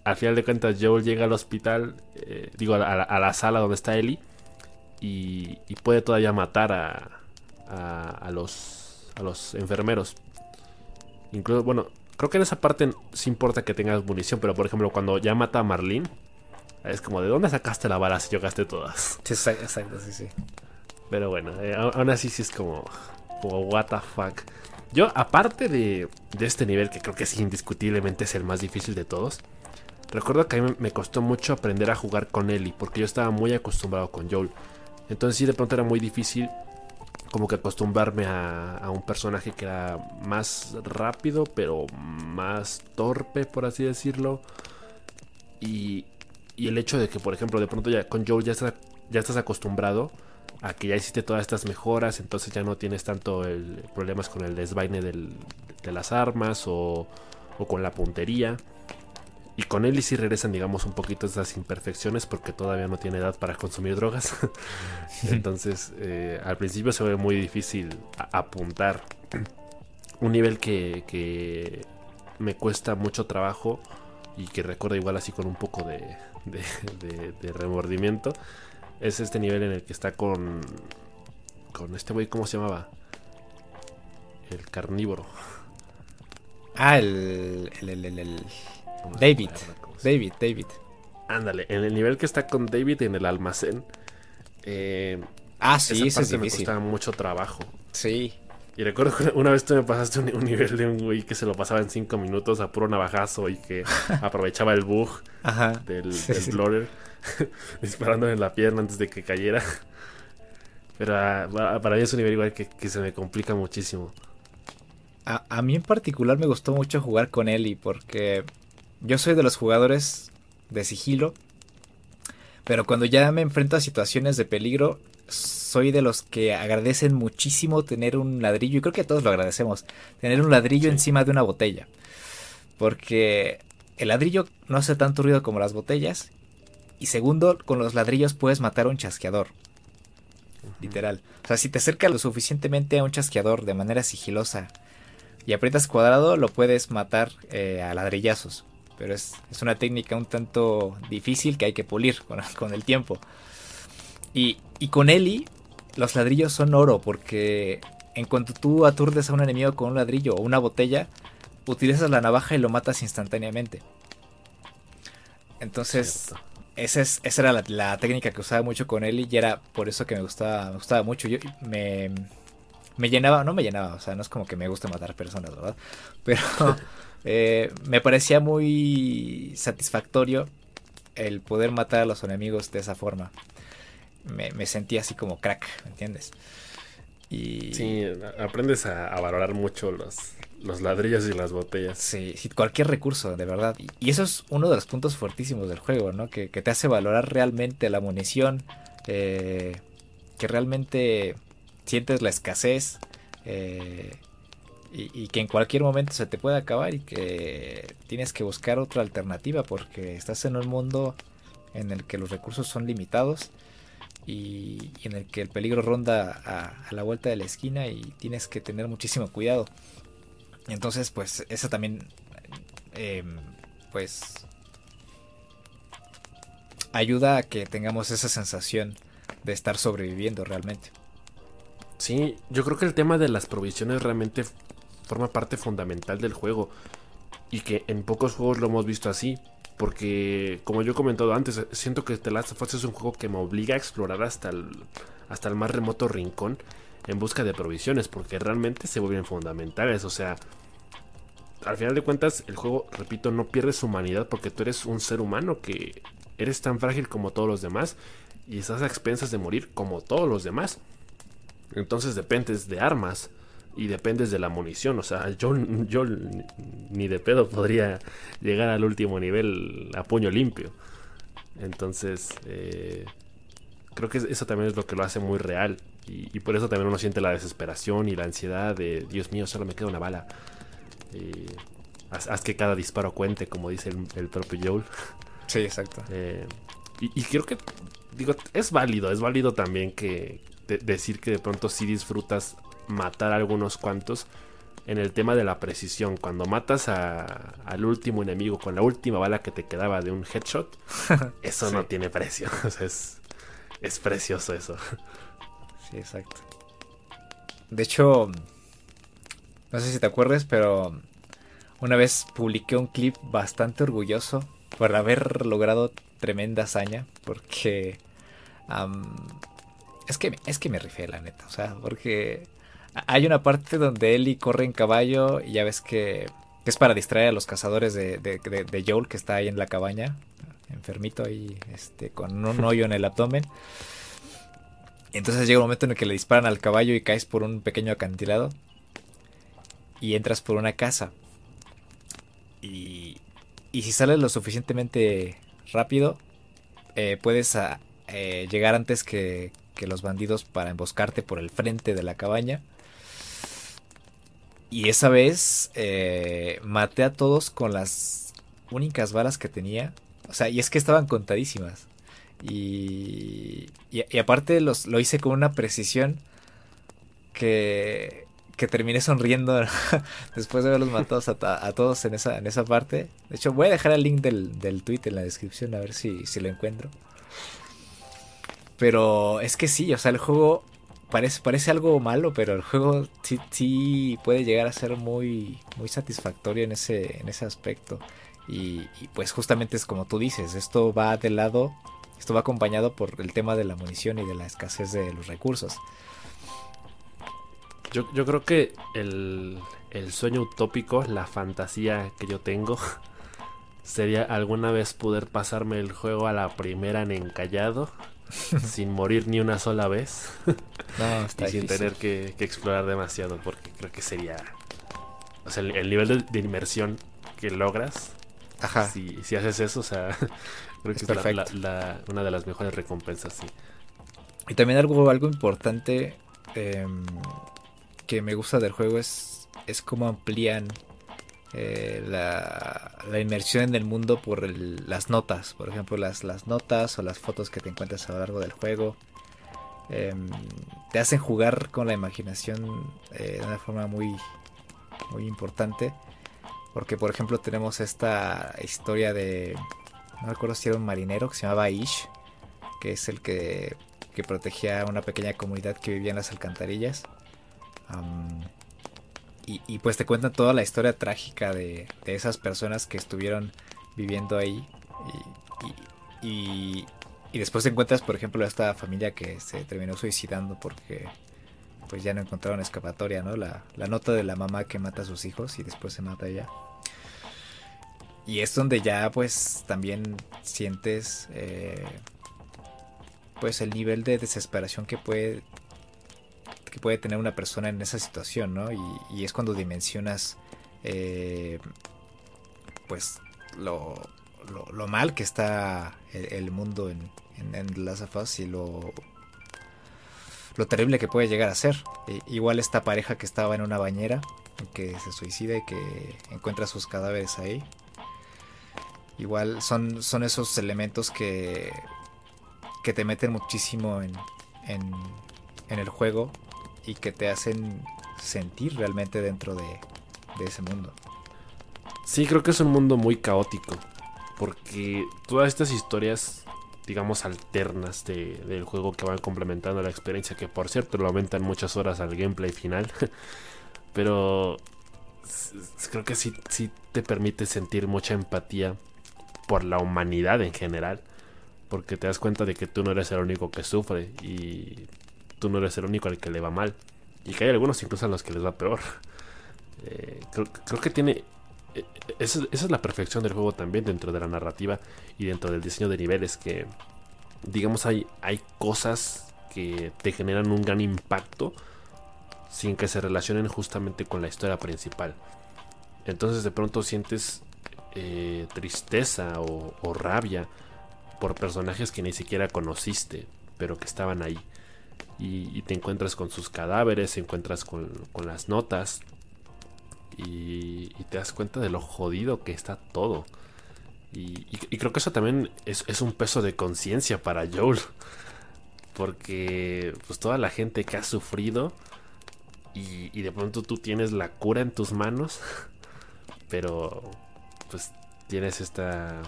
al final de cuentas Joel llega al hospital, eh, digo, a la, sala donde está Ellie y, puede todavía matar a, a, a, los, a los enfermeros. Incluso, bueno, Creo que en esa parte sí importa que tengas munición, pero por ejemplo, cuando ya mata a Marlene, es como, ¿de dónde sacaste la bala si yo gasté todas? exacto, sí, sí. Pero bueno, eh, aún así sí es como. como what the fuck. Yo, aparte de, de este nivel, que creo que sí, indiscutiblemente es el más difícil de todos, recuerdo que a mí me costó mucho aprender a jugar con Ellie, porque yo estaba muy acostumbrado con Joel. Entonces sí, de pronto era muy difícil como que acostumbrarme a, a, un personaje que era más rápido, pero más torpe, por así decirlo. Y, y el hecho de que, por ejemplo, de pronto ya con Joel ya, ya estás acostumbrado a que ya hiciste todas estas mejoras, entonces ya no tienes tanto el, problemas con el desvaine del, de las armas o, o, con la puntería. Y con él y sí regresan, digamos, un poquito esas imperfecciones porque todavía no tiene edad para consumir drogas. (laughs) entonces, eh, al principio se ve muy difícil apuntar. Un nivel que, que me cuesta mucho trabajo y que recuerda igual así con un poco de, de, de, remordimiento es este nivel en el que está con. Con este güey, ¿cómo se llamaba? El carnívoro. Ah, el, el... David. David, David. Ándale, en el nivel que está con David en el almacén. Eh, ah, sí, esa parte es me costaba mucho trabajo. Sí. Y recuerdo que una vez tú me pasaste un, un, nivel de un güey que se lo pasaba en 5 minutos a puro navajazo y que (laughs) aprovechaba el bug Ajá, del, sí, del sí. Blotter. (laughs) disparando en la pierna antes de que cayera. Pero uh, para mí es un nivel igual que, que se me complica muchísimo. A, a, mí en particular me gustó mucho jugar con Ellie porque yo soy de los jugadores de sigilo. Pero cuando ya me enfrento a situaciones de peligro, soy de los que agradecen muchísimo tener un ladrillo, y creo que todos lo agradecemos, tener un ladrillo sí. encima de una botella. Porque el ladrillo no hace tanto ruido como las botellas y segundo, con los ladrillos puedes matar a un chasqueador. Uh -huh. Literal. O sea, si te acercas lo suficientemente a un chasqueador de manera sigilosa y aprietas cuadrado, lo puedes matar eh, a ladrillazos. Pero es, es, una técnica un tanto difícil que hay que pulir con, (laughs) con el tiempo. Y, y, con Eli, los ladrillos son oro porque en cuanto tú aturdes a un enemigo con un ladrillo o una botella, utilizas la navaja y lo matas instantáneamente. Entonces, esa, es, esa era la, la, técnica que usaba mucho con él y era por eso que me gustaba, me gustaba mucho. Yo me, me llenaba, no me llenaba, o sea, no es como que me gusta matar personas, ¿verdad? Pero (laughs) eh, me parecía muy satisfactorio el poder matar a los enemigos de esa forma. Me, me sentía así como crack, ¿me entiendes? Y... Sí, aprendes a, a valorar mucho los, los ladrillos y las botellas. Sí, sí, cualquier recurso, de verdad. Y, y, eso es uno de los puntos fuertísimos del juego, ¿no? Que, que te hace valorar realmente la munición, eh, que realmente sientes la escasez eh, y, que en cualquier momento se te puede acabar y que tienes que buscar otra alternativa porque estás en un mundo en el que los recursos son limitados. Y, en el que el peligro ronda a, la vuelta de la esquina y tienes que tener muchísimo cuidado. Entonces, pues, eso también, eh, pues, ayuda a que tengamos esa sensación de estar sobreviviendo realmente. Sí, yo creo que el tema de las provisiones realmente forma parte fundamental del juego y que en pocos juegos lo hemos visto así. Porque, como yo he comentado antes, siento que The Last of Us es un juego que me obliga a explorar hasta el, hasta el más remoto rincón en busca de provisiones, porque realmente se vuelven fundamentales. O sea, al final de cuentas, el juego, repito, no pierde su humanidad porque tú eres un ser humano que eres tan frágil como todos los demás y estás a expensas de morir como todos los demás. Entonces dependes de armas y dependes de la munición. O sea, yo, yo ni de pedo podría llegar al último nivel a puño limpio. Entonces, eh, creo que eso también es lo que lo hace muy real. Y, y, por eso también uno siente la desesperación y la ansiedad de, Dios mío, solo me queda una bala. Eh, haz, haz, que cada disparo cuente, como dice el, el propio Joel. Sí, exacto. (laughs) Eh, y, y, creo que, digo, es válido, es válido también que de, decir que de pronto sí disfrutas matar a algunos cuantos en el tema de la precisión. Cuando matas a, al último enemigo con la última bala que te quedaba de un headshot, (laughs) eso sí. no tiene precio. (laughs) O sea, es, es precioso eso. Sí, exacto. De hecho, no sé si te acuerdas, pero una vez publiqué un clip bastante orgulloso por haber logrado tremenda hazaña, porque um, es que es que me rifé la neta, o sea, porque hay una parte donde Ellie corre en caballo y ya ves que, es para distraer a los cazadores de, de, Joel que está ahí en la cabaña, enfermito ahí, este, con un hoyo en el abdomen. Entonces llega un momento en el que le disparan al caballo y caes por un pequeño acantilado y entras por una casa. Y, y si sales lo suficientemente rápido, eh, puedes ah, eh, llegar antes que, que los bandidos para emboscarte por el frente de la cabaña. Y esa vez eh, maté a todos con las únicas balas que tenía. O sea, y es que estaban contadísimas. Y, y, aparte los, lo hice con una precisión que, que terminé sonriendo (laughs) después de haberlos matado a, todos en esa, en esa parte. De hecho, voy a dejar el link del, del tweet en la descripción a ver si, si lo encuentro. Pero es que sí, o sea, el juego parece, parece algo malo, pero el juego sí, sí puede llegar a ser muy, muy satisfactorio en ese, en ese aspecto. Y, pues justamente es como tú dices, esto va de lado, esto va acompañado por el tema de la munición y de la escasez de los recursos. Yo, yo creo que el, el sueño utópico, la fantasía que yo tengo, (laughs) sería alguna vez poder pasarme el juego a la primera en encallado (laughs) sin morir ni una sola vez. (laughs) y sin tener que, explorar demasiado, porque creo que sería. O sea, el, nivel de, inmersión que logras. Ajá. Si, si haces eso, o sea, (laughs) creo que es, una de las mejores recompensas, sí. Y también algo, algo importante em, que me gusta del juego es, es cómo amplían eh, la, inmersión en el mundo por las notas, por ejemplo, las, las notas o las fotos que te encuentras a lo largo del juego. Em, te hacen jugar con la imaginación eh, de una forma muy, muy importante. Porque, por ejemplo, tenemos esta historia de. No recuerdo si era un marinero que se llamaba Ish, que es el que, que protegía a una pequeña comunidad que vivía en las alcantarillas. Y, pues te cuentan toda la historia trágica de, esas personas que estuvieron viviendo ahí. Y, después te encuentras, por ejemplo, esta familia que se terminó suicidando porque pues ya no encontraron escapatoria, ¿no? La, nota de la mamá que mata a sus hijos y después se mata ella. Y es donde ya pues también sientes eh, pues el nivel de desesperación que puede que puede tener una persona en esa situación, ¿no? Y, es cuando dimensionas, eh, pues, lo, mal que está el, mundo en, en, las afas y lo, terrible que puede llegar a ser. igual esta pareja que estaba en una bañera, que se suicida y que encuentra sus cadáveres ahí. Igual son, esos elementos que, te meten muchísimo en, en, en el juego y que te hacen sentir realmente dentro de, ese mundo. Sí, creo que es un mundo muy caótico. Porque todas estas historias, digamos, alternas del juego que van complementando la experiencia, que por cierto lo aumentan muchas horas al gameplay final. (laughs) Pero creo que sí, sí te permite sentir mucha empatía por la humanidad en general. Porque te das cuenta de que tú no eres el único que sufre y tú no eres el único al que le va mal. Y que hay algunos incluso a los que les va peor. (laughs) Eh, creo, que tiene... Eh, esa, es la perfección del juego también dentro de la narrativa y dentro del diseño de niveles que, digamos, hay, hay cosas que te generan un gran impacto sin que se relacionen justamente con la historia principal. Entonces de pronto sientes eh, tristeza o, o, rabia por personajes que ni siquiera conociste, pero que estaban ahí y, te encuentras con sus cadáveres, te encuentras con, las notas y, te das cuenta de lo jodido que está todo. Y, creo que eso también es, un peso de conciencia para Joel. Porque pues toda la gente que ha sufrido y, y de pronto tú tienes la cura en tus manos, (laughs) pero pues tienes esta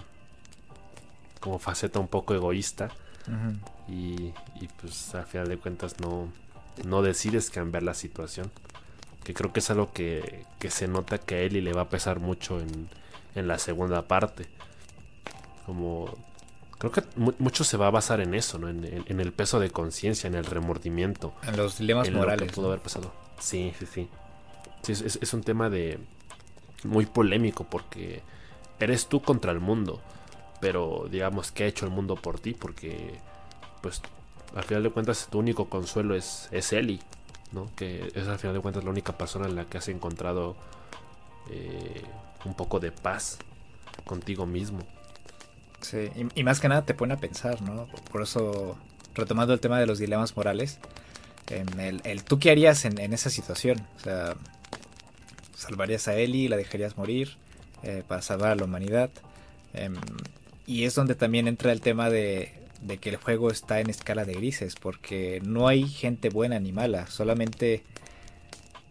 como faceta un poco egoísta y, pues a final de cuentas no, no decides cambiar la situación. Que creo que es algo que, se nota que a Ellie le va a pesar mucho en, la segunda parte. Como creo que mucho se va a basar en eso, ¿no? En, el peso de conciencia, en el remordimiento. En los dilemas morales. pudo haber pasado. Sí, sí, sí. sí es, un tema de muy polémico porque eres tú contra el mundo. Pero digamos, ¿qué ha hecho el mundo por ti? Porque, pues, al final de cuentas, tu único consuelo es, es Ellie, ¿no? Que es al final de cuentas la única persona en la que has encontrado eh, un poco de paz contigo mismo. Sí, y, más que nada te pone a pensar, ¿no? Por eso, retomando el tema de los dilemas morales, el, tú qué harías en, esa situación. O sea, salvarías a Ellie, la dejarías morir eh, para salvar a la humanidad. Em, y es donde también entra el tema de, que el juego está en escala de grises, porque no hay gente buena ni mala, solamente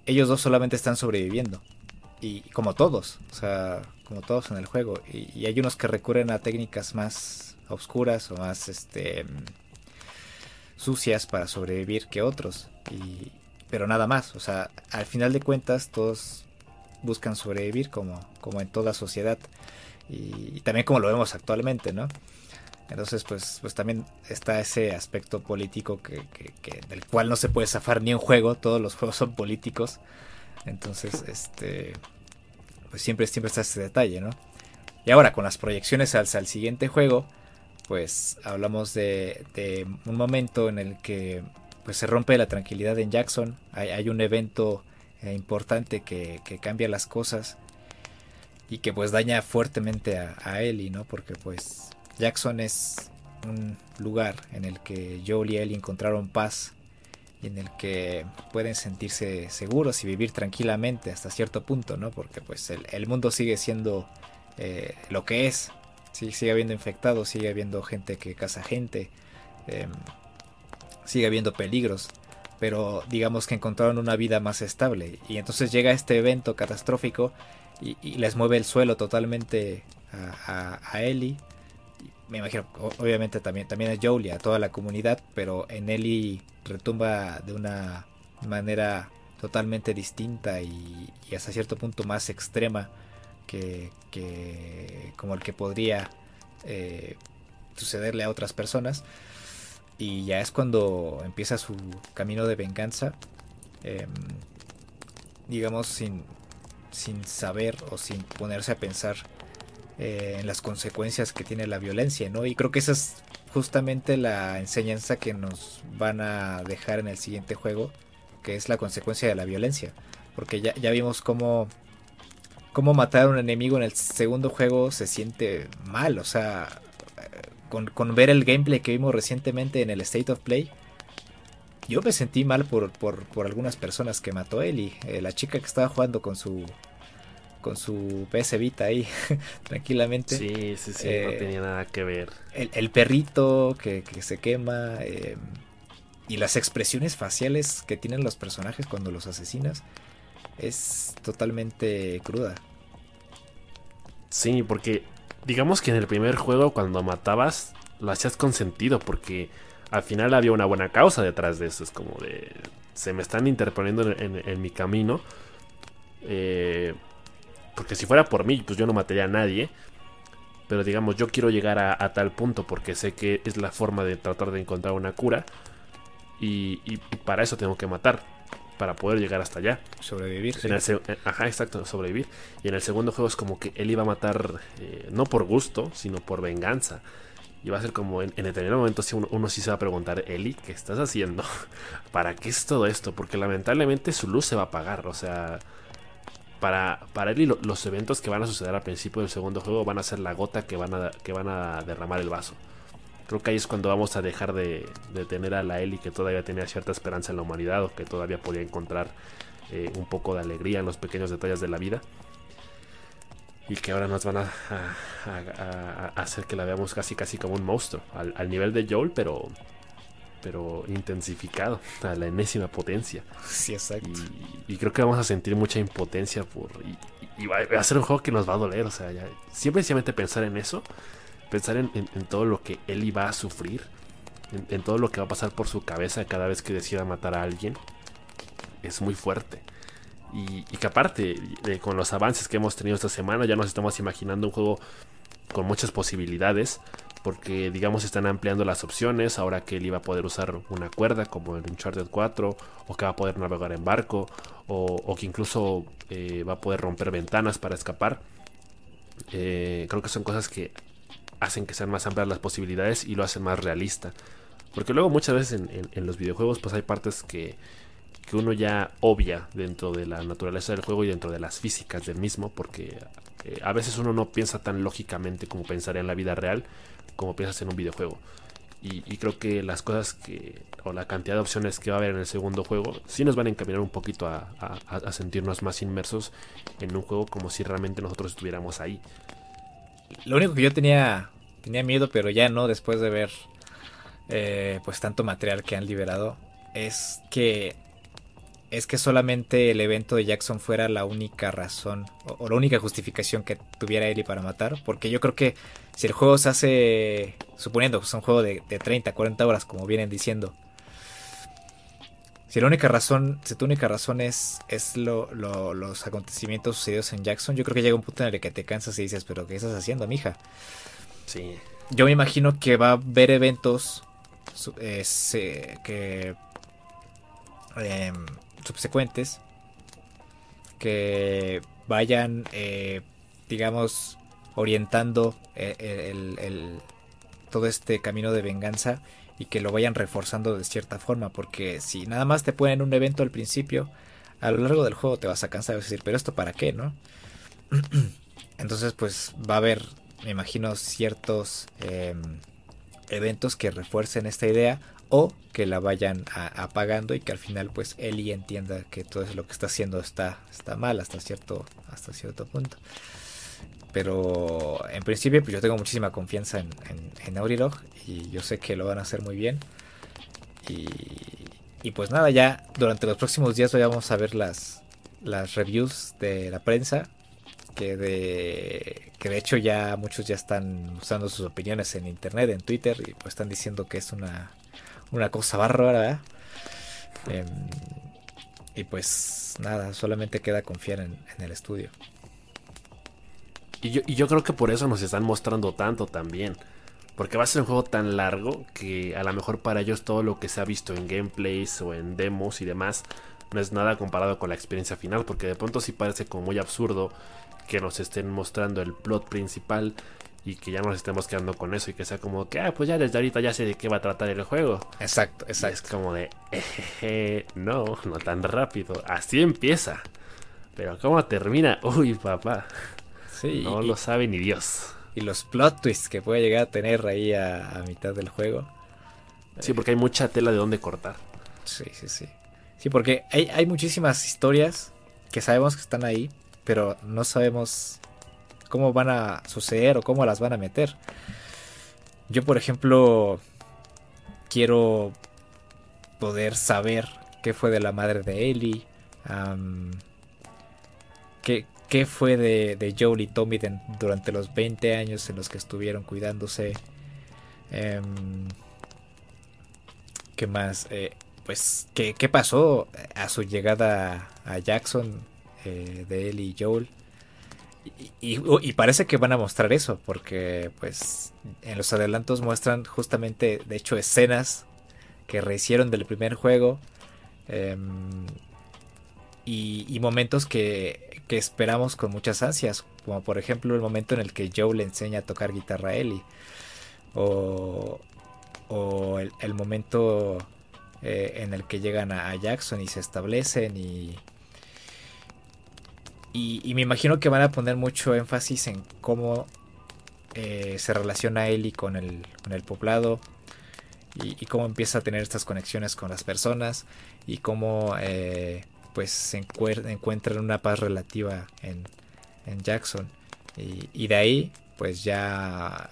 ellos dos solamente están sobreviviendo. Y como todos, o sea, como todos en el juego. Y, y hay unos que recurren a técnicas más oscuras o más este sucias para sobrevivir que otros. Y, pero nada más, o sea, al final de cuentas todos buscan sobrevivir como, como en toda sociedad. Y, también como lo vemos actualmente, ¿no? Entonces, pues, pues también está ese aspecto político que, que, del cual no se puede zafar ni un juego, todos los juegos son políticos. Entonces, este, pues siempre, siempre está ese detalle, ¿no? Y ahora, con las proyecciones al, al siguiente juego, pues hablamos de, un momento en el que pues se rompe la tranquilidad en Jackson. Hay, un evento eh, importante que, cambia las cosas y que pues daña fuertemente a, a, Ellie, ¿no? Porque pues Jackson es un lugar en el que Joel y Ellie encontraron paz y en el que pueden sentirse seguros y vivir tranquilamente hasta cierto punto, ¿no? Porque pues el, mundo sigue siendo eh, lo que es Sí, sigue habiendo infectados, sigue habiendo gente que caza gente, em, sigue habiendo peligros, pero digamos que encontraron una vida más estable. Y entonces llega este evento catastrófico y, les mueve el suelo totalmente a, a, Ellie. Me imagino, obviamente también, también a Jolie, a toda la comunidad, pero en Ellie retumba de una manera totalmente distinta y hasta cierto punto más extrema que, como el que podría eh, sucederle a otras personas. Y ya es cuando empieza su camino de venganza, em, digamos, sin, sin saber o sin ponerse a pensar eh, en las consecuencias que tiene la violencia, ¿no? Y creo que esa es justamente la enseñanza que nos van a dejar en el siguiente juego, que es la consecuencia de la violencia. Porque ya, ya vimos cómo cómo matar a un enemigo en el segundo juego se siente mal. O sea, con, ver el gameplay que vimos recientemente en el State of Play, yo me sentí mal por, por, algunas personas que mató él y eh, la chica que estaba jugando con su con su PS Vita ahí (laughs) tranquilamente. Sí, sí, sí, no eh, tenía nada que ver. El, perrito que, se quema eh, y las expresiones faciales que tienen los personajes cuando los asesinas es totalmente cruda. Sí, porque digamos que en el primer juego cuando matabas lo hacías con sentido porque al final había una buena causa detrás de eso. Es como de... Se me están interponiendo en, mi camino. Eh, porque si fuera por mí, pues yo no mataría a nadie. Pero digamos, yo quiero llegar a, tal punto porque sé que es la forma de tratar de encontrar una cura. y para eso tengo que matar para poder llegar hasta allá. Sobrevivir. Eh, ajá, exacto, sobrevivir. Y en el segundo juego es como que él iba a matar, eh, no por gusto, sino por venganza. Y va a ser como en, determinado momento si uno, sí se va a preguntar, Eli, ¿qué estás haciendo? (laughs) ¿Para qué es todo esto? Porque lamentablemente su luz se va a apagar. O sea, para, para Eli los eventos que van a suceder al principio del segundo juego van a ser la gota que van a, que van a derramar el vaso. Creo que ahí es cuando vamos a dejar de, tener a la Ellie que todavía tenía cierta esperanza en la humanidad o que todavía podía encontrar eh, un poco de alegría en los pequeños detalles de la vida. Y que ahora nos van a, hacer que la veamos casi casi como un monstruo. Al, nivel de Joel, pero, pero intensificado a la enésima potencia. Sí, exacto. Y, creo que vamos a sentir mucha impotencia por. Y, va, a ser un juego que nos va a doler. O sea, ya, simplemente pensar en eso pensar en, todo lo que él iba a sufrir, en, todo lo que va a pasar por su cabeza cada vez que decida matar a alguien, es muy fuerte. Y, que aparte, con los avances que hemos tenido esta semana, ya nos estamos imaginando un juego con muchas posibilidades, porque digamos están ampliando las opciones, ahora que él iba a poder usar una cuerda como en Uncharted 4, o que va a poder navegar en barco, o, que incluso eh, va a poder romper ventanas para escapar. Eh, creo que son cosas que hacen que sean más amplias las posibilidades y lo hacen más realista. Porque luego muchas veces en, los videojuegos pues hay partes que, que, uno ya obvia dentro de la naturaleza del juego y dentro de las físicas del mismo, porque eh, a veces uno no piensa tan lógicamente como pensaría en la vida real, como piensas en un videojuego. Y, creo que las cosas que, o la cantidad de opciones que va a haber en el segundo juego, sí nos van a encaminar un poquito a, sentirnos más inmersos en un juego como si realmente nosotros estuviéramos ahí. Lo único que yo tenía, tenía miedo, pero ya no, después de ver eh, pues tanto material que han liberado, es que es que solamente el evento de Jackson fuera la única razón o, la única justificación que tuviera Ellie para matar. Porque yo creo que si el juego se hace, suponiendo que es un juego de, 30, 40 horas, como vienen diciendo, si la única razón, si tu única razón es, es los acontecimientos sucedidos en Jackson, yo creo que llega un punto en el que te cansas y dices, pero ¿qué estás haciendo, mija? Sí. Yo me imagino que va a haber eventos eh, que em, subsecuentes que vayan, eh, digamos, orientando eh, el, todo este camino de venganza y que lo vayan reforzando de cierta forma, porque si nada más te ponen un evento al principio, a lo largo del juego te vas a cansar de decir, pero esto para qué, ¿no? (clears throat) Entonces, pues va a haber, me imagino, ciertos em, eventos que refuercen esta idea o que la vayan apagando y que al final pues Ellie entienda que todo lo que está haciendo está, está mal hasta cierto, hasta cierto punto. Pero en principio pues yo tengo muchísima confianza en, en, y yo sé que lo van a hacer muy bien. Y, pues nada, ya durante los próximos días vamos a ver las, las reviews de la prensa que de que de hecho ya muchos ya están usando sus opiniones en internet, en Twitter y pues están diciendo que es una una cosa bárbara. Em, y pues nada, solamente queda confiar en, el estudio. Y yo, y yo creo que por eso nos están mostrando tanto también. Porque va a ser un juego tan largo que a lo mejor para ellos todo lo que se ha visto en gameplays o en demos y demás no es nada comparado con la experiencia final. Porque de pronto sí parece como muy absurdo que nos estén mostrando el plot principal y que ya nos estemos quedando con eso y que sea como que, ah, pues ya desde ahorita ya sé de qué va a tratar el juego. Exacto, exacto. es como de, no, no tan rápido. Así empieza. Pero cómo termina, uy, papá. Sí. No lo sabe ni Dios. Y los plot twists que puede llegar a tener ahí a, mitad del juego. Sí, porque hay mucha tela de dónde cortar. Sí, sí, sí. Sí, porque hay, hay muchísimas historias que sabemos que están ahí, pero no sabemos cómo van a suceder o cómo las van a meter. Yo, por ejemplo, quiero poder saber qué fue de la madre de Ellie, qué, fue de, Joel y Tommy durante los 20 años en los que estuvieron cuidándose. Em, ¿Qué más? Eh, pues, ¿qué, ¿qué, pasó a su llegada a Jackson eh, de Ellie y Joel? Y, parece que van a mostrar eso, porque pues en los adelantos muestran justamente, de hecho, escenas que rehicieron del primer juego em, y, momentos que, esperamos con muchas ansias, como por ejemplo el momento en el que Joe le enseña a tocar guitarra a Ellie, o, el, momento eh, en el que llegan a Jackson y se establecen y y, me imagino que van a poner mucho énfasis en cómo eh, se relaciona Ellie con el, con el poblado y, cómo empieza a tener estas conexiones con las personas y cómo eh, pues se encuentran una paz relativa en, Jackson. Y, de ahí pues ya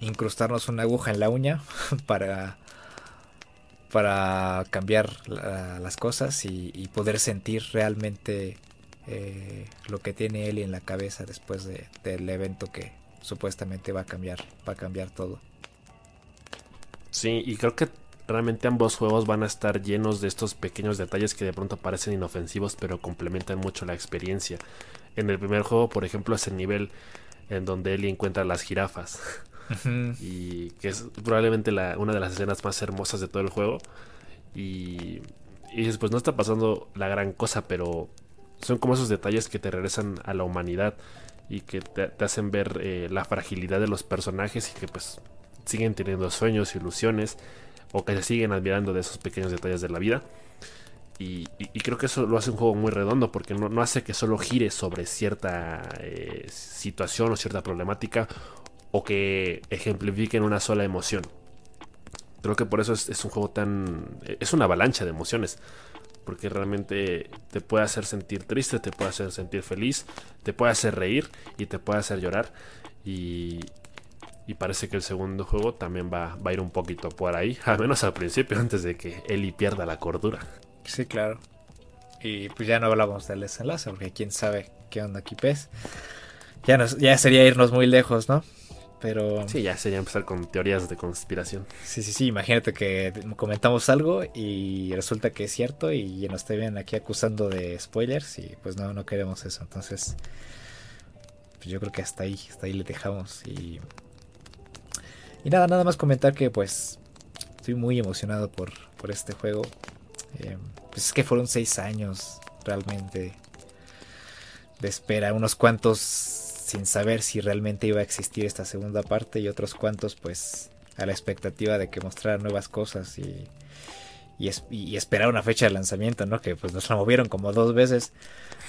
incrustarnos una aguja en la uña (laughs) para para cambiar las cosas y, poder sentir realmente eh, lo que tiene Eli en la cabeza después del evento que supuestamente va a cambiar, va a cambiar todo. Sí, y creo que realmente ambos juegos van a estar llenos de estos pequeños detalles que de pronto parecen inofensivos pero complementan mucho la experiencia. En el primer juego, por ejemplo, es el nivel en donde Eli encuentra las jirafas. (laughs) y que es probablemente la, una de las escenas más hermosas de todo el juego. Y, y pues no está pasando la gran cosa, pero son como esos detalles que te regresan a la humanidad y que te, hacen ver eh, la fragilidad de los personajes y que pues siguen teniendo sueños, ilusiones o que se siguen admirando de esos pequeños detalles de la vida. Y, creo que eso lo hace un juego muy redondo porque no, hace que solo gire sobre cierta eh, situación o cierta problemática o que ejemplifiquen una sola emoción. Creo que por eso es, es un juego tan... es una avalancha de emociones porque realmente te puede hacer sentir triste, te puede hacer sentir feliz, te puede hacer reír y te puede hacer llorar. Y, y parece que el segundo juego también va, va, a ir un poquito por ahí, (laughs) al menos al principio, antes de que Eli pierda la cordura. Sí, claro. Y pues ya no hablamos del desenlace, porque quién sabe qué onda aquí pez. Ya, nos, ya sería irnos muy lejos, ¿no? Pero... Sí, ya sería empezar con teorías de conspiración. Sí, sí, sí, imagínate que comentamos algo y resulta que es cierto y nos estén aquí acusando de spoilers y pues no, no queremos eso. Entonces, pues yo creo que hasta ahí, hasta ahí le dejamos y... Y nada, nada más comentar que pues estoy muy emocionado por, por este juego. Eh, pues es que fueron seis años realmente de espera, unos cuantos sin saber si realmente iba a existir esta segunda parte y otros cuantos pues a la expectativa de que mostrara nuevas cosas y, y, esperar una fecha de lanzamiento, ¿no? Que pues nos la movieron como dos veces.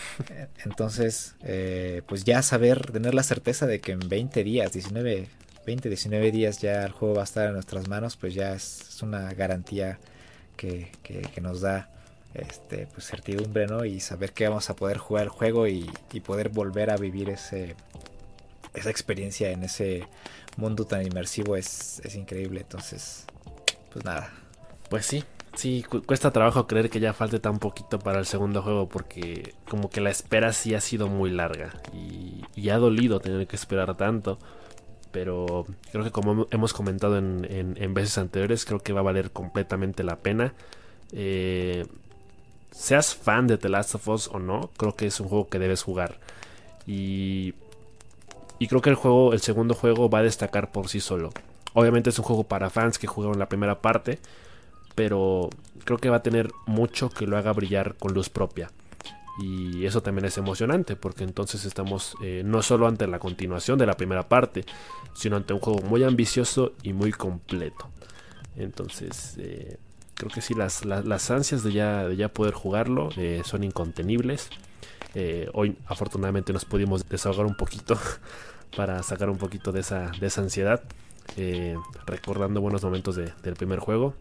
(laughs) Entonces, eh, pues ya saber, tener la certeza de que en 20 días, 19, 20, 19 días ya el juego va a estar en nuestras manos, pues ya es, una garantía que, que nos da este, pues certidumbre, ¿no? Y saber que vamos a poder jugar el juego y, poder volver a vivir ese, esa experiencia en ese mundo tan inmersivo es, es increíble. Entonces, pues nada. Pues sí, sí, cuesta trabajo creer que ya falte tan poquito para el segundo juego porque como que la espera sí ha sido muy larga y, ha dolido tener que esperar tanto. Pero creo que como hemos comentado en, en, veces anteriores, creo que va a valer completamente la pena. Eh, seas fan de The Last of Us o no, creo que es un juego que debes jugar. Y, y creo que el juego, el segundo juego va a destacar por sí solo. Obviamente es un juego para fans que jugaron la primera parte, pero creo que va a tener mucho que lo haga brillar con luz propia. Y eso también es emocionante, porque entonces estamos eh, no solo ante la continuación de la primera parte, sino ante un juego muy ambicioso y muy completo. Entonces, eh, creo que sí, las, las, ansias de ya, de ya poder jugarlo eh, son incontenibles. Eh, hoy afortunadamente nos pudimos desahogar un poquito (laughs) para sacar un poquito de esa, de esa ansiedad, eh, recordando buenos momentos del primer juego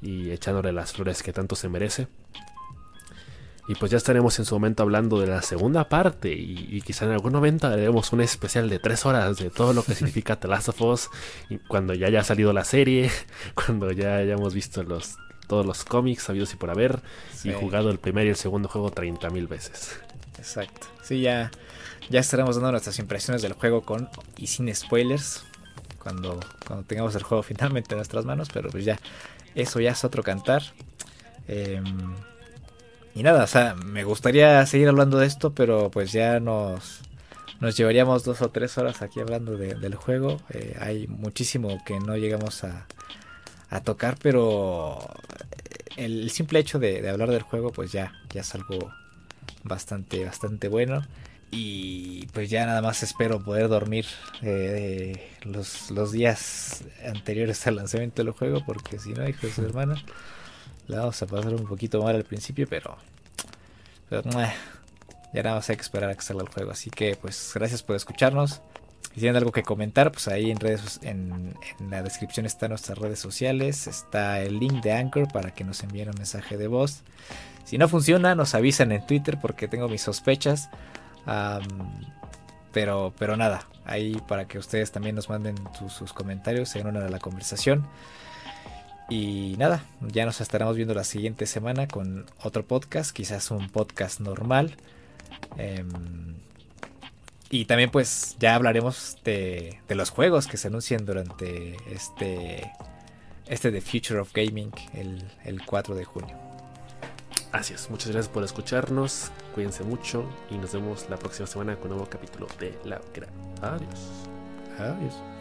y echándole las flores que tanto se merece. Y pues ya estaremos en su momento hablando de la segunda parte. Y, quizá en algún momento haremos un especial de tres horas de todo lo que significa The Last of Us. Y cuando ya haya salido la serie, (laughs) cuando ya hayamos visto los, todos los cómics sabidos y por haber. Y jugado el primer y el segundo juego 30.000 veces. Exacto. Sí, ya, ya estaremos dando nuestras impresiones del juego con y sin spoilers. Cuando, cuando tengamos el juego (laughs) finalmente en nuestras manos. Pero pues ya, eso ya es otro cantar. Eh, y nada, o sea, me gustaría seguir hablando de esto, pero pues ya nos, nos llevaríamos dos o tres horas aquí hablando del juego. Eh, hay muchísimo que no llegamos a, a tocar, pero el, simple hecho de, hablar del juego, pues ya, ya es algo bastante, bastante bueno. Y pues ya nada más espero poder dormir eh, los, los días anteriores al lanzamiento del juego, porque si no, hijos de hermano la vamos a pasar un poquito mal al principio, pero. Pero. ya nada más hay que esperar a que salga el juego. Así que, pues, gracias por escucharnos. Si tienen algo que comentar, pues ahí en redes, en, la descripción están nuestras redes sociales. Está el link de Anchor para que nos envíen un mensaje de voz. Si no funciona, nos avisan en Twitter porque tengo mis sospechas. pero, pero nada, ahí para que ustedes también nos manden sus, sus comentarios, se unan a la conversación. Y nada, ya nos estaremos viendo la siguiente semana con otro podcast, quizás un podcast normal. Em, y también pues ya hablaremos de, los juegos que se anuncian durante este, este The Future of Gaming el, el 4 de junio. Así es, muchas gracias por escucharnos, cuídense mucho y nos vemos la próxima semana con un nuevo capítulo de La Gran. Adiós. Adiós.